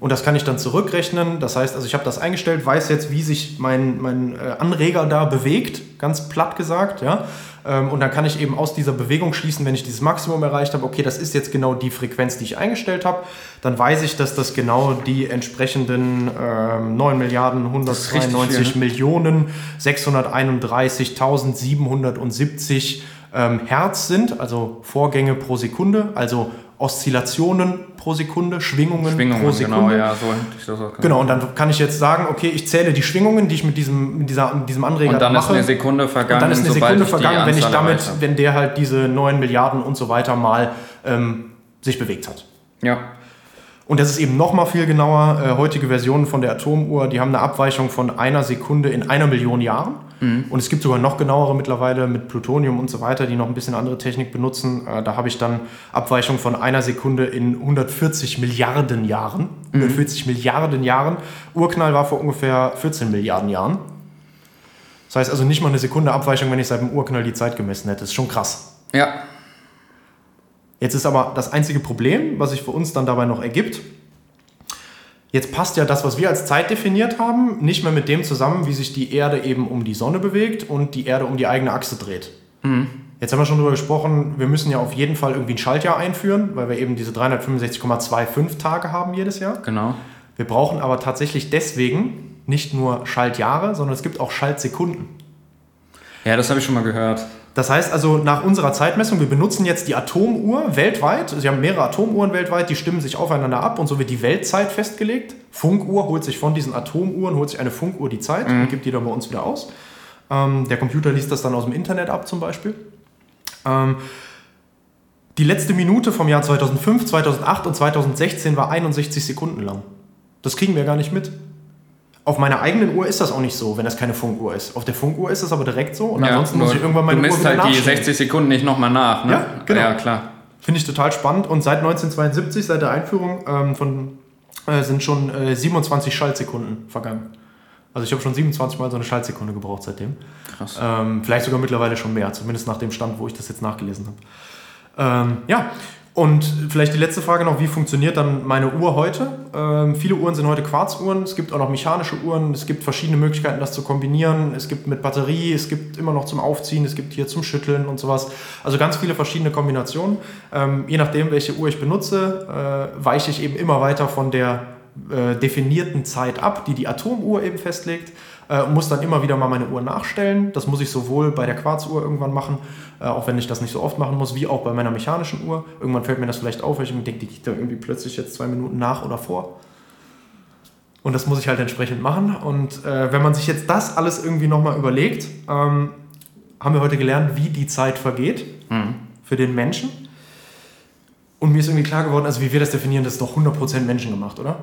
B: Und das kann ich dann zurückrechnen. Das heißt, also ich habe das eingestellt, weiß jetzt, wie sich mein, mein äh, Anreger da bewegt, ganz platt gesagt. Ja? Ähm, und dann kann ich eben aus dieser Bewegung schließen, wenn ich dieses Maximum erreicht habe, okay, das ist jetzt genau die Frequenz, die ich eingestellt habe. Dann weiß ich, dass das genau die entsprechenden ähm, 9 Milliarden
A: ist richtig
B: 192
A: viel, ne?
B: Millionen 631.770 ähm, Hertz sind, also Vorgänge pro Sekunde, also Oszillationen pro Sekunde, Schwingungen,
A: Schwingungen,
B: pro Sekunde.
A: genau, ja, so hätte ich das auch
B: Genau, und dann kann ich jetzt sagen, okay, ich zähle die Schwingungen, die ich mit diesem, mit dieser, mit diesem Anreger
A: Und dann ist
B: mache.
A: eine Sekunde vergangen,
B: Und dann ist eine Sekunde vergangen, wenn ich damit, wenn der halt diese 9 Milliarden und so weiter mal ähm, sich bewegt hat.
A: Ja.
B: Und das ist eben noch mal viel genauer. Äh, heutige Versionen von der Atomuhr, die haben eine Abweichung von einer Sekunde in einer Million Jahren. Und es gibt sogar noch genauere mittlerweile mit Plutonium und so weiter, die noch ein bisschen andere Technik benutzen. Äh, da habe ich dann Abweichung von einer Sekunde in 140 Milliarden Jahren. 140 Milliarden Jahren. Urknall war vor ungefähr 14 Milliarden Jahren. Das heißt also nicht mal eine Sekunde Abweichung, wenn ich seit dem Urknall die Zeit gemessen hätte. Das ist schon krass.
A: Ja.
B: Jetzt ist aber das einzige Problem, was sich für uns dann dabei noch ergibt, jetzt passt ja das, was wir als Zeit definiert haben, nicht mehr mit dem zusammen, wie sich die Erde eben um die Sonne bewegt und die Erde um die eigene Achse dreht. Jetzt haben wir schon darüber gesprochen, wir müssen ja auf jeden Fall irgendwie ein Schaltjahr einführen, weil wir eben diese 365,25 Tage haben jedes Jahr.
A: Genau.
B: Wir brauchen aber tatsächlich deswegen nicht nur Schaltjahre, sondern es gibt auch Schaltsekunden.
A: Ja, das habe ich schon mal gehört.
B: Das heißt also, nach unserer Zeitmessung, wir benutzen jetzt die Atomuhr weltweit. Sie haben mehrere Atomuhren weltweit, die stimmen sich aufeinander ab und so wird die Weltzeit festgelegt. Funkuhr holt sich von diesen Atomuhren, holt sich eine Funkuhr die Zeit und gibt die dann bei uns wieder aus. Ähm, der Computer liest das dann aus dem Internet ab zum Beispiel. Ähm, die letzte Minute vom Jahr 2005, 2008 und 2016 war 61 Sekunden lang. Das kriegen wir gar nicht mit. Auf meiner eigenen Uhr ist das auch nicht so, wenn das keine Funkuhr ist. Auf der Funkuhr ist es aber direkt so und ansonsten muss ich irgendwann meine
A: Du
B: Uhr
A: misst
B: wieder
A: halt die
B: nachstellen.
A: 60 Sekunden nicht nochmal nach, ne?
B: Ja, genau.
A: Ja, klar.
B: Finde ich total spannend und seit 1972, seit der Einführung ähm, von, äh, sind schon äh, 27 Schaltsekunden vergangen. Also ich habe schon 27 Mal so eine Schaltsekunde gebraucht seitdem.
A: Krass.
B: Ähm, vielleicht sogar mittlerweile schon mehr, zumindest nach dem Stand, wo ich das jetzt nachgelesen habe. Ähm, ja, und vielleicht die letzte Frage noch, wie funktioniert dann meine Uhr heute? Ähm, viele Uhren sind heute Quarzuhren, es gibt auch noch mechanische Uhren, es gibt verschiedene Möglichkeiten, das zu kombinieren. Es gibt mit Batterie, es gibt immer noch zum Aufziehen, es gibt hier zum Schütteln und sowas. Also ganz viele verschiedene Kombinationen. Ähm, je nachdem, welche Uhr ich benutze, äh, weiche ich eben immer weiter von der äh, definierten Zeit ab, die die Atomuhr eben festlegt äh, und muss dann immer wieder mal meine Uhr nachstellen. Das muss ich sowohl bei der Quarzuhr irgendwann machen, äh, auch wenn ich das nicht so oft machen muss, wie auch bei meiner mechanischen Uhr. Irgendwann fällt mir das vielleicht auf, weil ich mir denke, die geht da irgendwie plötzlich jetzt zwei Minuten nach oder vor. Und das muss ich halt entsprechend machen. Und äh, wenn man sich jetzt das alles irgendwie nochmal überlegt, ähm, haben wir heute gelernt, wie die Zeit vergeht für den Menschen. Und mir ist irgendwie klar geworden, also wie wir das definieren, das ist doch 100% menschengemacht, oder?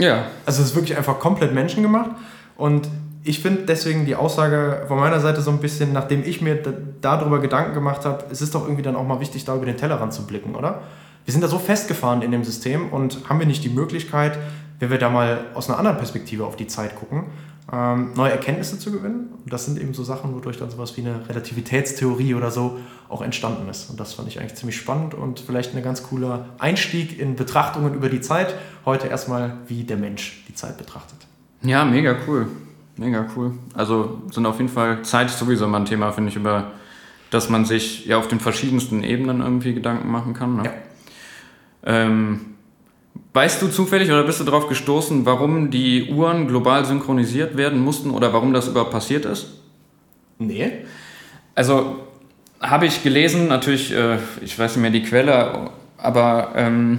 A: Ja.
B: Also es ist wirklich einfach komplett menschengemacht. Und ich finde deswegen die Aussage von meiner Seite so ein bisschen, nachdem ich mir da- darüber Gedanken gemacht habe, es ist doch irgendwie dann auch mal wichtig, da über den Tellerrand zu blicken, oder? Wir sind da so festgefahren in dem System und haben wir nicht die Möglichkeit, wenn wir da mal aus einer anderen Perspektive auf die Zeit gucken, ähm, neue Erkenntnisse zu gewinnen. Und das sind eben so Sachen, wodurch dann sowas wie eine Relativitätstheorie oder so auch entstanden ist. Und das fand ich eigentlich ziemlich spannend und vielleicht ein ganz cooler Einstieg in Betrachtungen über die Zeit. Heute erstmal, wie der Mensch die Zeit betrachtet.
A: Ja, mega cool. Mega cool. Also sind auf jeden Fall Zeit ist sowieso mal ein Thema, finde ich, über das man sich ja auf den verschiedensten Ebenen irgendwie Gedanken machen kann. Ne?
B: Ja.
A: Ähm, weißt du zufällig oder bist du darauf gestoßen, warum die Uhren global synchronisiert werden mussten oder warum das überhaupt passiert ist?
B: Nee.
A: Also habe ich gelesen, natürlich, äh, ich weiß nicht mehr die Quelle, aber ähm,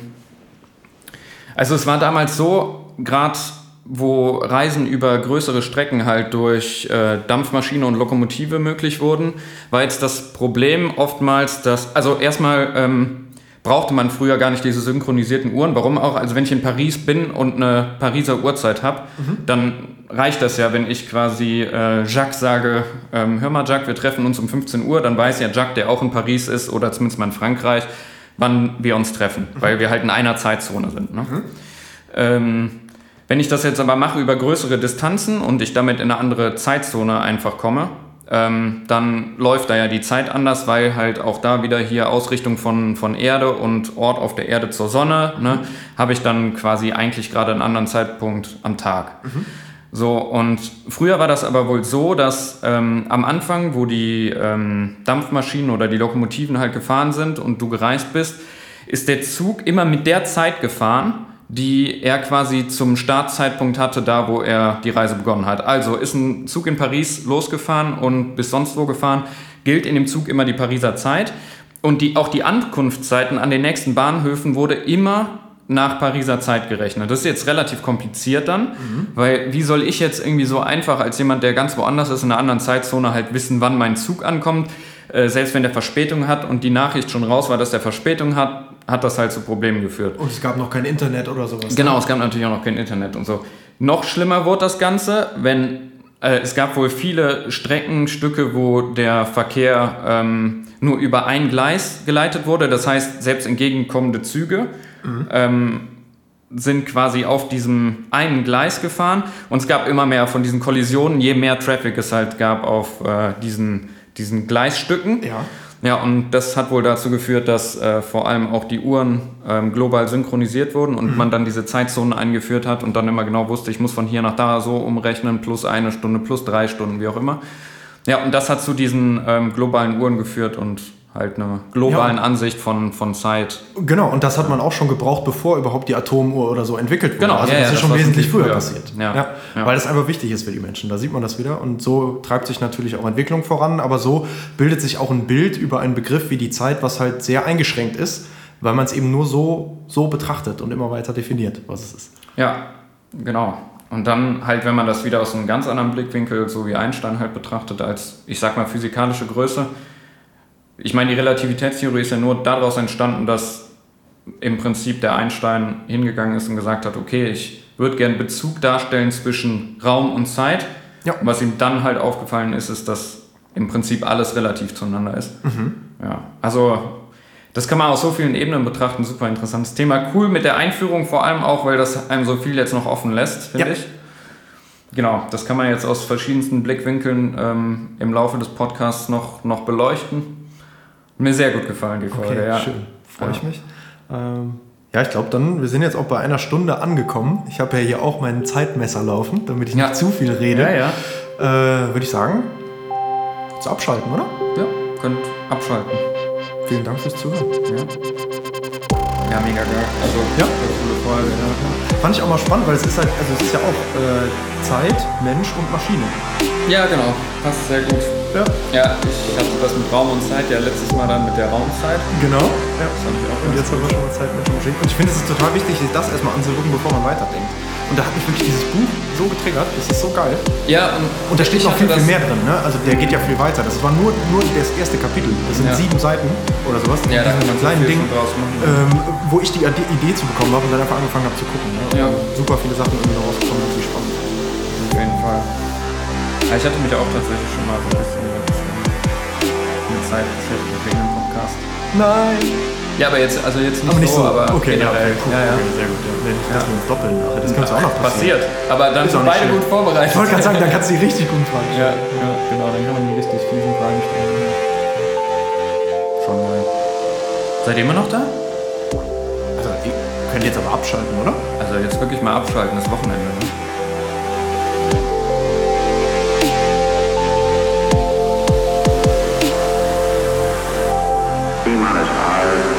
A: also es war damals so, gerade wo Reisen über größere Strecken halt durch äh, Dampfmaschine und Lokomotive möglich wurden, war jetzt das Problem oftmals, dass, also erstmal ähm, brauchte man früher gar nicht diese synchronisierten Uhren. Warum auch? Also wenn ich in Paris bin und eine Pariser Uhrzeit habe, dann reicht das ja, wenn ich quasi äh, Jacques sage, ähm, hör mal Jacques, wir treffen uns um 15 Uhr, dann weiß ja Jacques, der auch in Paris ist oder zumindest mal in Frankreich, wann wir uns treffen, weil wir halt in einer Zeitzone sind. Ne? Ähm, wenn ich das jetzt aber mache über größere Distanzen und ich damit in eine andere Zeitzone einfach komme, ähm, dann läuft da ja die Zeit anders, weil halt auch da wieder hier Ausrichtung von, von Erde und Ort auf der Erde zur Sonne, ne, habe ich dann quasi eigentlich gerade einen anderen Zeitpunkt am Tag. So, und früher war das aber wohl so, dass ähm, am Anfang, wo die ähm, Dampfmaschinen oder die Lokomotiven halt gefahren sind und du gereist bist, ist der Zug immer mit der Zeit gefahren, die er quasi zum Startzeitpunkt hatte, da wo er die Reise begonnen hat. Also ist ein Zug in Paris losgefahren und bis sonst wo gefahren, gilt in dem Zug immer die Pariser Zeit. Und die, auch die Ankunftszeiten an den nächsten Bahnhöfen wurde immer nach Pariser Zeit gerechnet. Das ist jetzt relativ kompliziert dann, weil wie soll ich jetzt irgendwie so einfach als jemand, der ganz woanders ist, in einer anderen Zeitzone halt wissen, wann mein Zug ankommt, äh, selbst wenn der Verspätung hat und die Nachricht schon raus war, dass der Verspätung hat, hat das halt zu Problemen geführt.
B: Und es gab noch kein Internet oder sowas.
A: Genau, es gab natürlich auch noch kein Internet und so. Noch schlimmer wurde das Ganze, wenn äh, es gab wohl viele Streckenstücke, wo der Verkehr ähm, nur über ein Gleis geleitet wurde. Das heißt, selbst entgegenkommende Züge ähm, sind quasi auf diesem einen Gleis gefahren und es gab immer mehr von diesen Kollisionen, je mehr Traffic es halt gab auf äh, diesen, diesen Gleisstücken.
B: Ja.
A: Ja, und das hat wohl dazu geführt, dass äh, vor allem auch die Uhren ähm, global synchronisiert wurden und man dann diese Zeitzonen eingeführt hat und dann immer genau wusste, ich muss von hier nach da so umrechnen, plus eine Stunde, plus drei Stunden, wie auch immer. Ja, und das hat zu diesen ähm, globalen Uhren geführt und halt einer globalen
B: Ja.
A: Ansicht von, von Zeit.
B: Genau, und das hat man auch schon gebraucht, bevor überhaupt die Atomuhr oder so entwickelt wurde.
A: Genau,
B: also
A: ja,
B: das
A: ja,
B: ist
A: das
B: schon wesentlich früher
A: früher.
B: passiert.
A: Ja.
B: Weil das einfach wichtig ist für die Menschen. Da sieht man das wieder. Und so treibt sich natürlich auch Entwicklung voran, aber so bildet sich auch ein Bild über einen Begriff wie die Zeit, was halt sehr eingeschränkt ist, weil man es eben nur so, so betrachtet und immer weiter definiert, was es ist.
A: Ja, genau. Und dann halt, wenn man das wieder aus einem ganz anderen Blickwinkel, so wie Einstein halt betrachtet, als, ich sag mal, physikalische Größe. Ich meine, die Relativitätstheorie ist ja nur daraus entstanden, dass im Prinzip der Einstein hingegangen ist und gesagt hat, okay, ich würde gern Bezug darstellen zwischen Raum und Zeit.
B: Ja.
A: Und was ihm dann halt aufgefallen ist, ist, dass im Prinzip alles relativ zueinander ist. Ja, also das kann man aus so vielen Ebenen betrachten. Super interessantes Thema. Cool mit der Einführung, vor allem auch, weil das einem so viel jetzt noch offen lässt, finde
B: Ja.
A: ich. Genau, das kann man jetzt aus verschiedensten Blickwinkeln ähm, im Laufe des Podcasts noch, noch beleuchten. Mir sehr gut gefallen, die Folge.
B: Okay,
A: ja.
B: schön. Freue ich
A: Ja.
B: mich. Ähm, ja, ich glaube dann, wir sind jetzt auch bei einer Stunde angekommen. Ich habe ja hier auch mein Zeitmesser laufen, damit ich
A: Ja.
B: nicht zu viel rede.
A: Ja, ja.
B: Äh, Würde ich sagen, zu abschalten, oder?
A: Ja, könnt abschalten.
B: Vielen Dank fürs Zuhören.
A: Ja, ja mega geil. Also,
B: Ja.
A: coole Folge. Ja.
B: Fand ich auch mal spannend, weil es ist halt, also es ist ja auch äh, Zeit, Mensch und Maschine.
A: ja, genau. Passt sehr gut.
B: Ja,
A: Ja, ich hatte das mit Raum und Zeit ja letztes Mal dann mit der Raumzeit.
B: genau. Ja.
A: Das fand ich auch
B: Und jetzt haben wir schon mal Zeit mit der Maschine. Und ich finde, es ist total wichtig, sich das erstmal anzugucken, bevor man weiterdenkt. Und da hat mich wirklich dieses Buch so getriggert. Das ist so geil.
A: Ja, und,
B: Und da steht noch viel, viel mehr drin. Ne? Also der geht ja viel weiter. Das war nur, nur das erste Kapitel. Das sind
A: Ja.
B: sieben Seiten oder sowas.
A: Ja, da kann man so
B: kleinen
A: viel
B: Ding,
A: schon draus machen.
B: ähm, wo ich die Ide- Idee zu bekommen habe und dann einfach angefangen habe zu gucken. Ne?
A: Ja.
B: Super viele Sachen irgendwie rausgekommen, wirklich spannend.
A: Auf jeden Fall. Ja, ich hatte mich auch tatsächlich schon mal so ein bisschen mit, mit Zeit wegen dem Podcast.
B: Nein.
A: Ja, aber jetzt, also jetzt nicht,
B: Aber nicht so.
A: aber
B: okay, ja,
A: generell.
B: okay, cool.
A: Ja, ja.
B: Okay, sehr gut. Ja. Nicht, dass wir uns doppeln nachher. Das könnte auch noch passieren.
A: Passiert. Aber dann sind beide
B: schlimm.
A: gut vorbereitet.
B: Ich wollte gerade sagen, dann kannst du die richtig gut fragen.
A: Ja, ja, genau, dann kann man die richtig fiesen Fragen stellen. Schon mal. Seid ihr immer noch da?
B: Also, ihr könnt jetzt aber abschalten, oder?
A: Also jetzt wirklich mal abschalten, das Wochenende. Ne?
D: not as hard.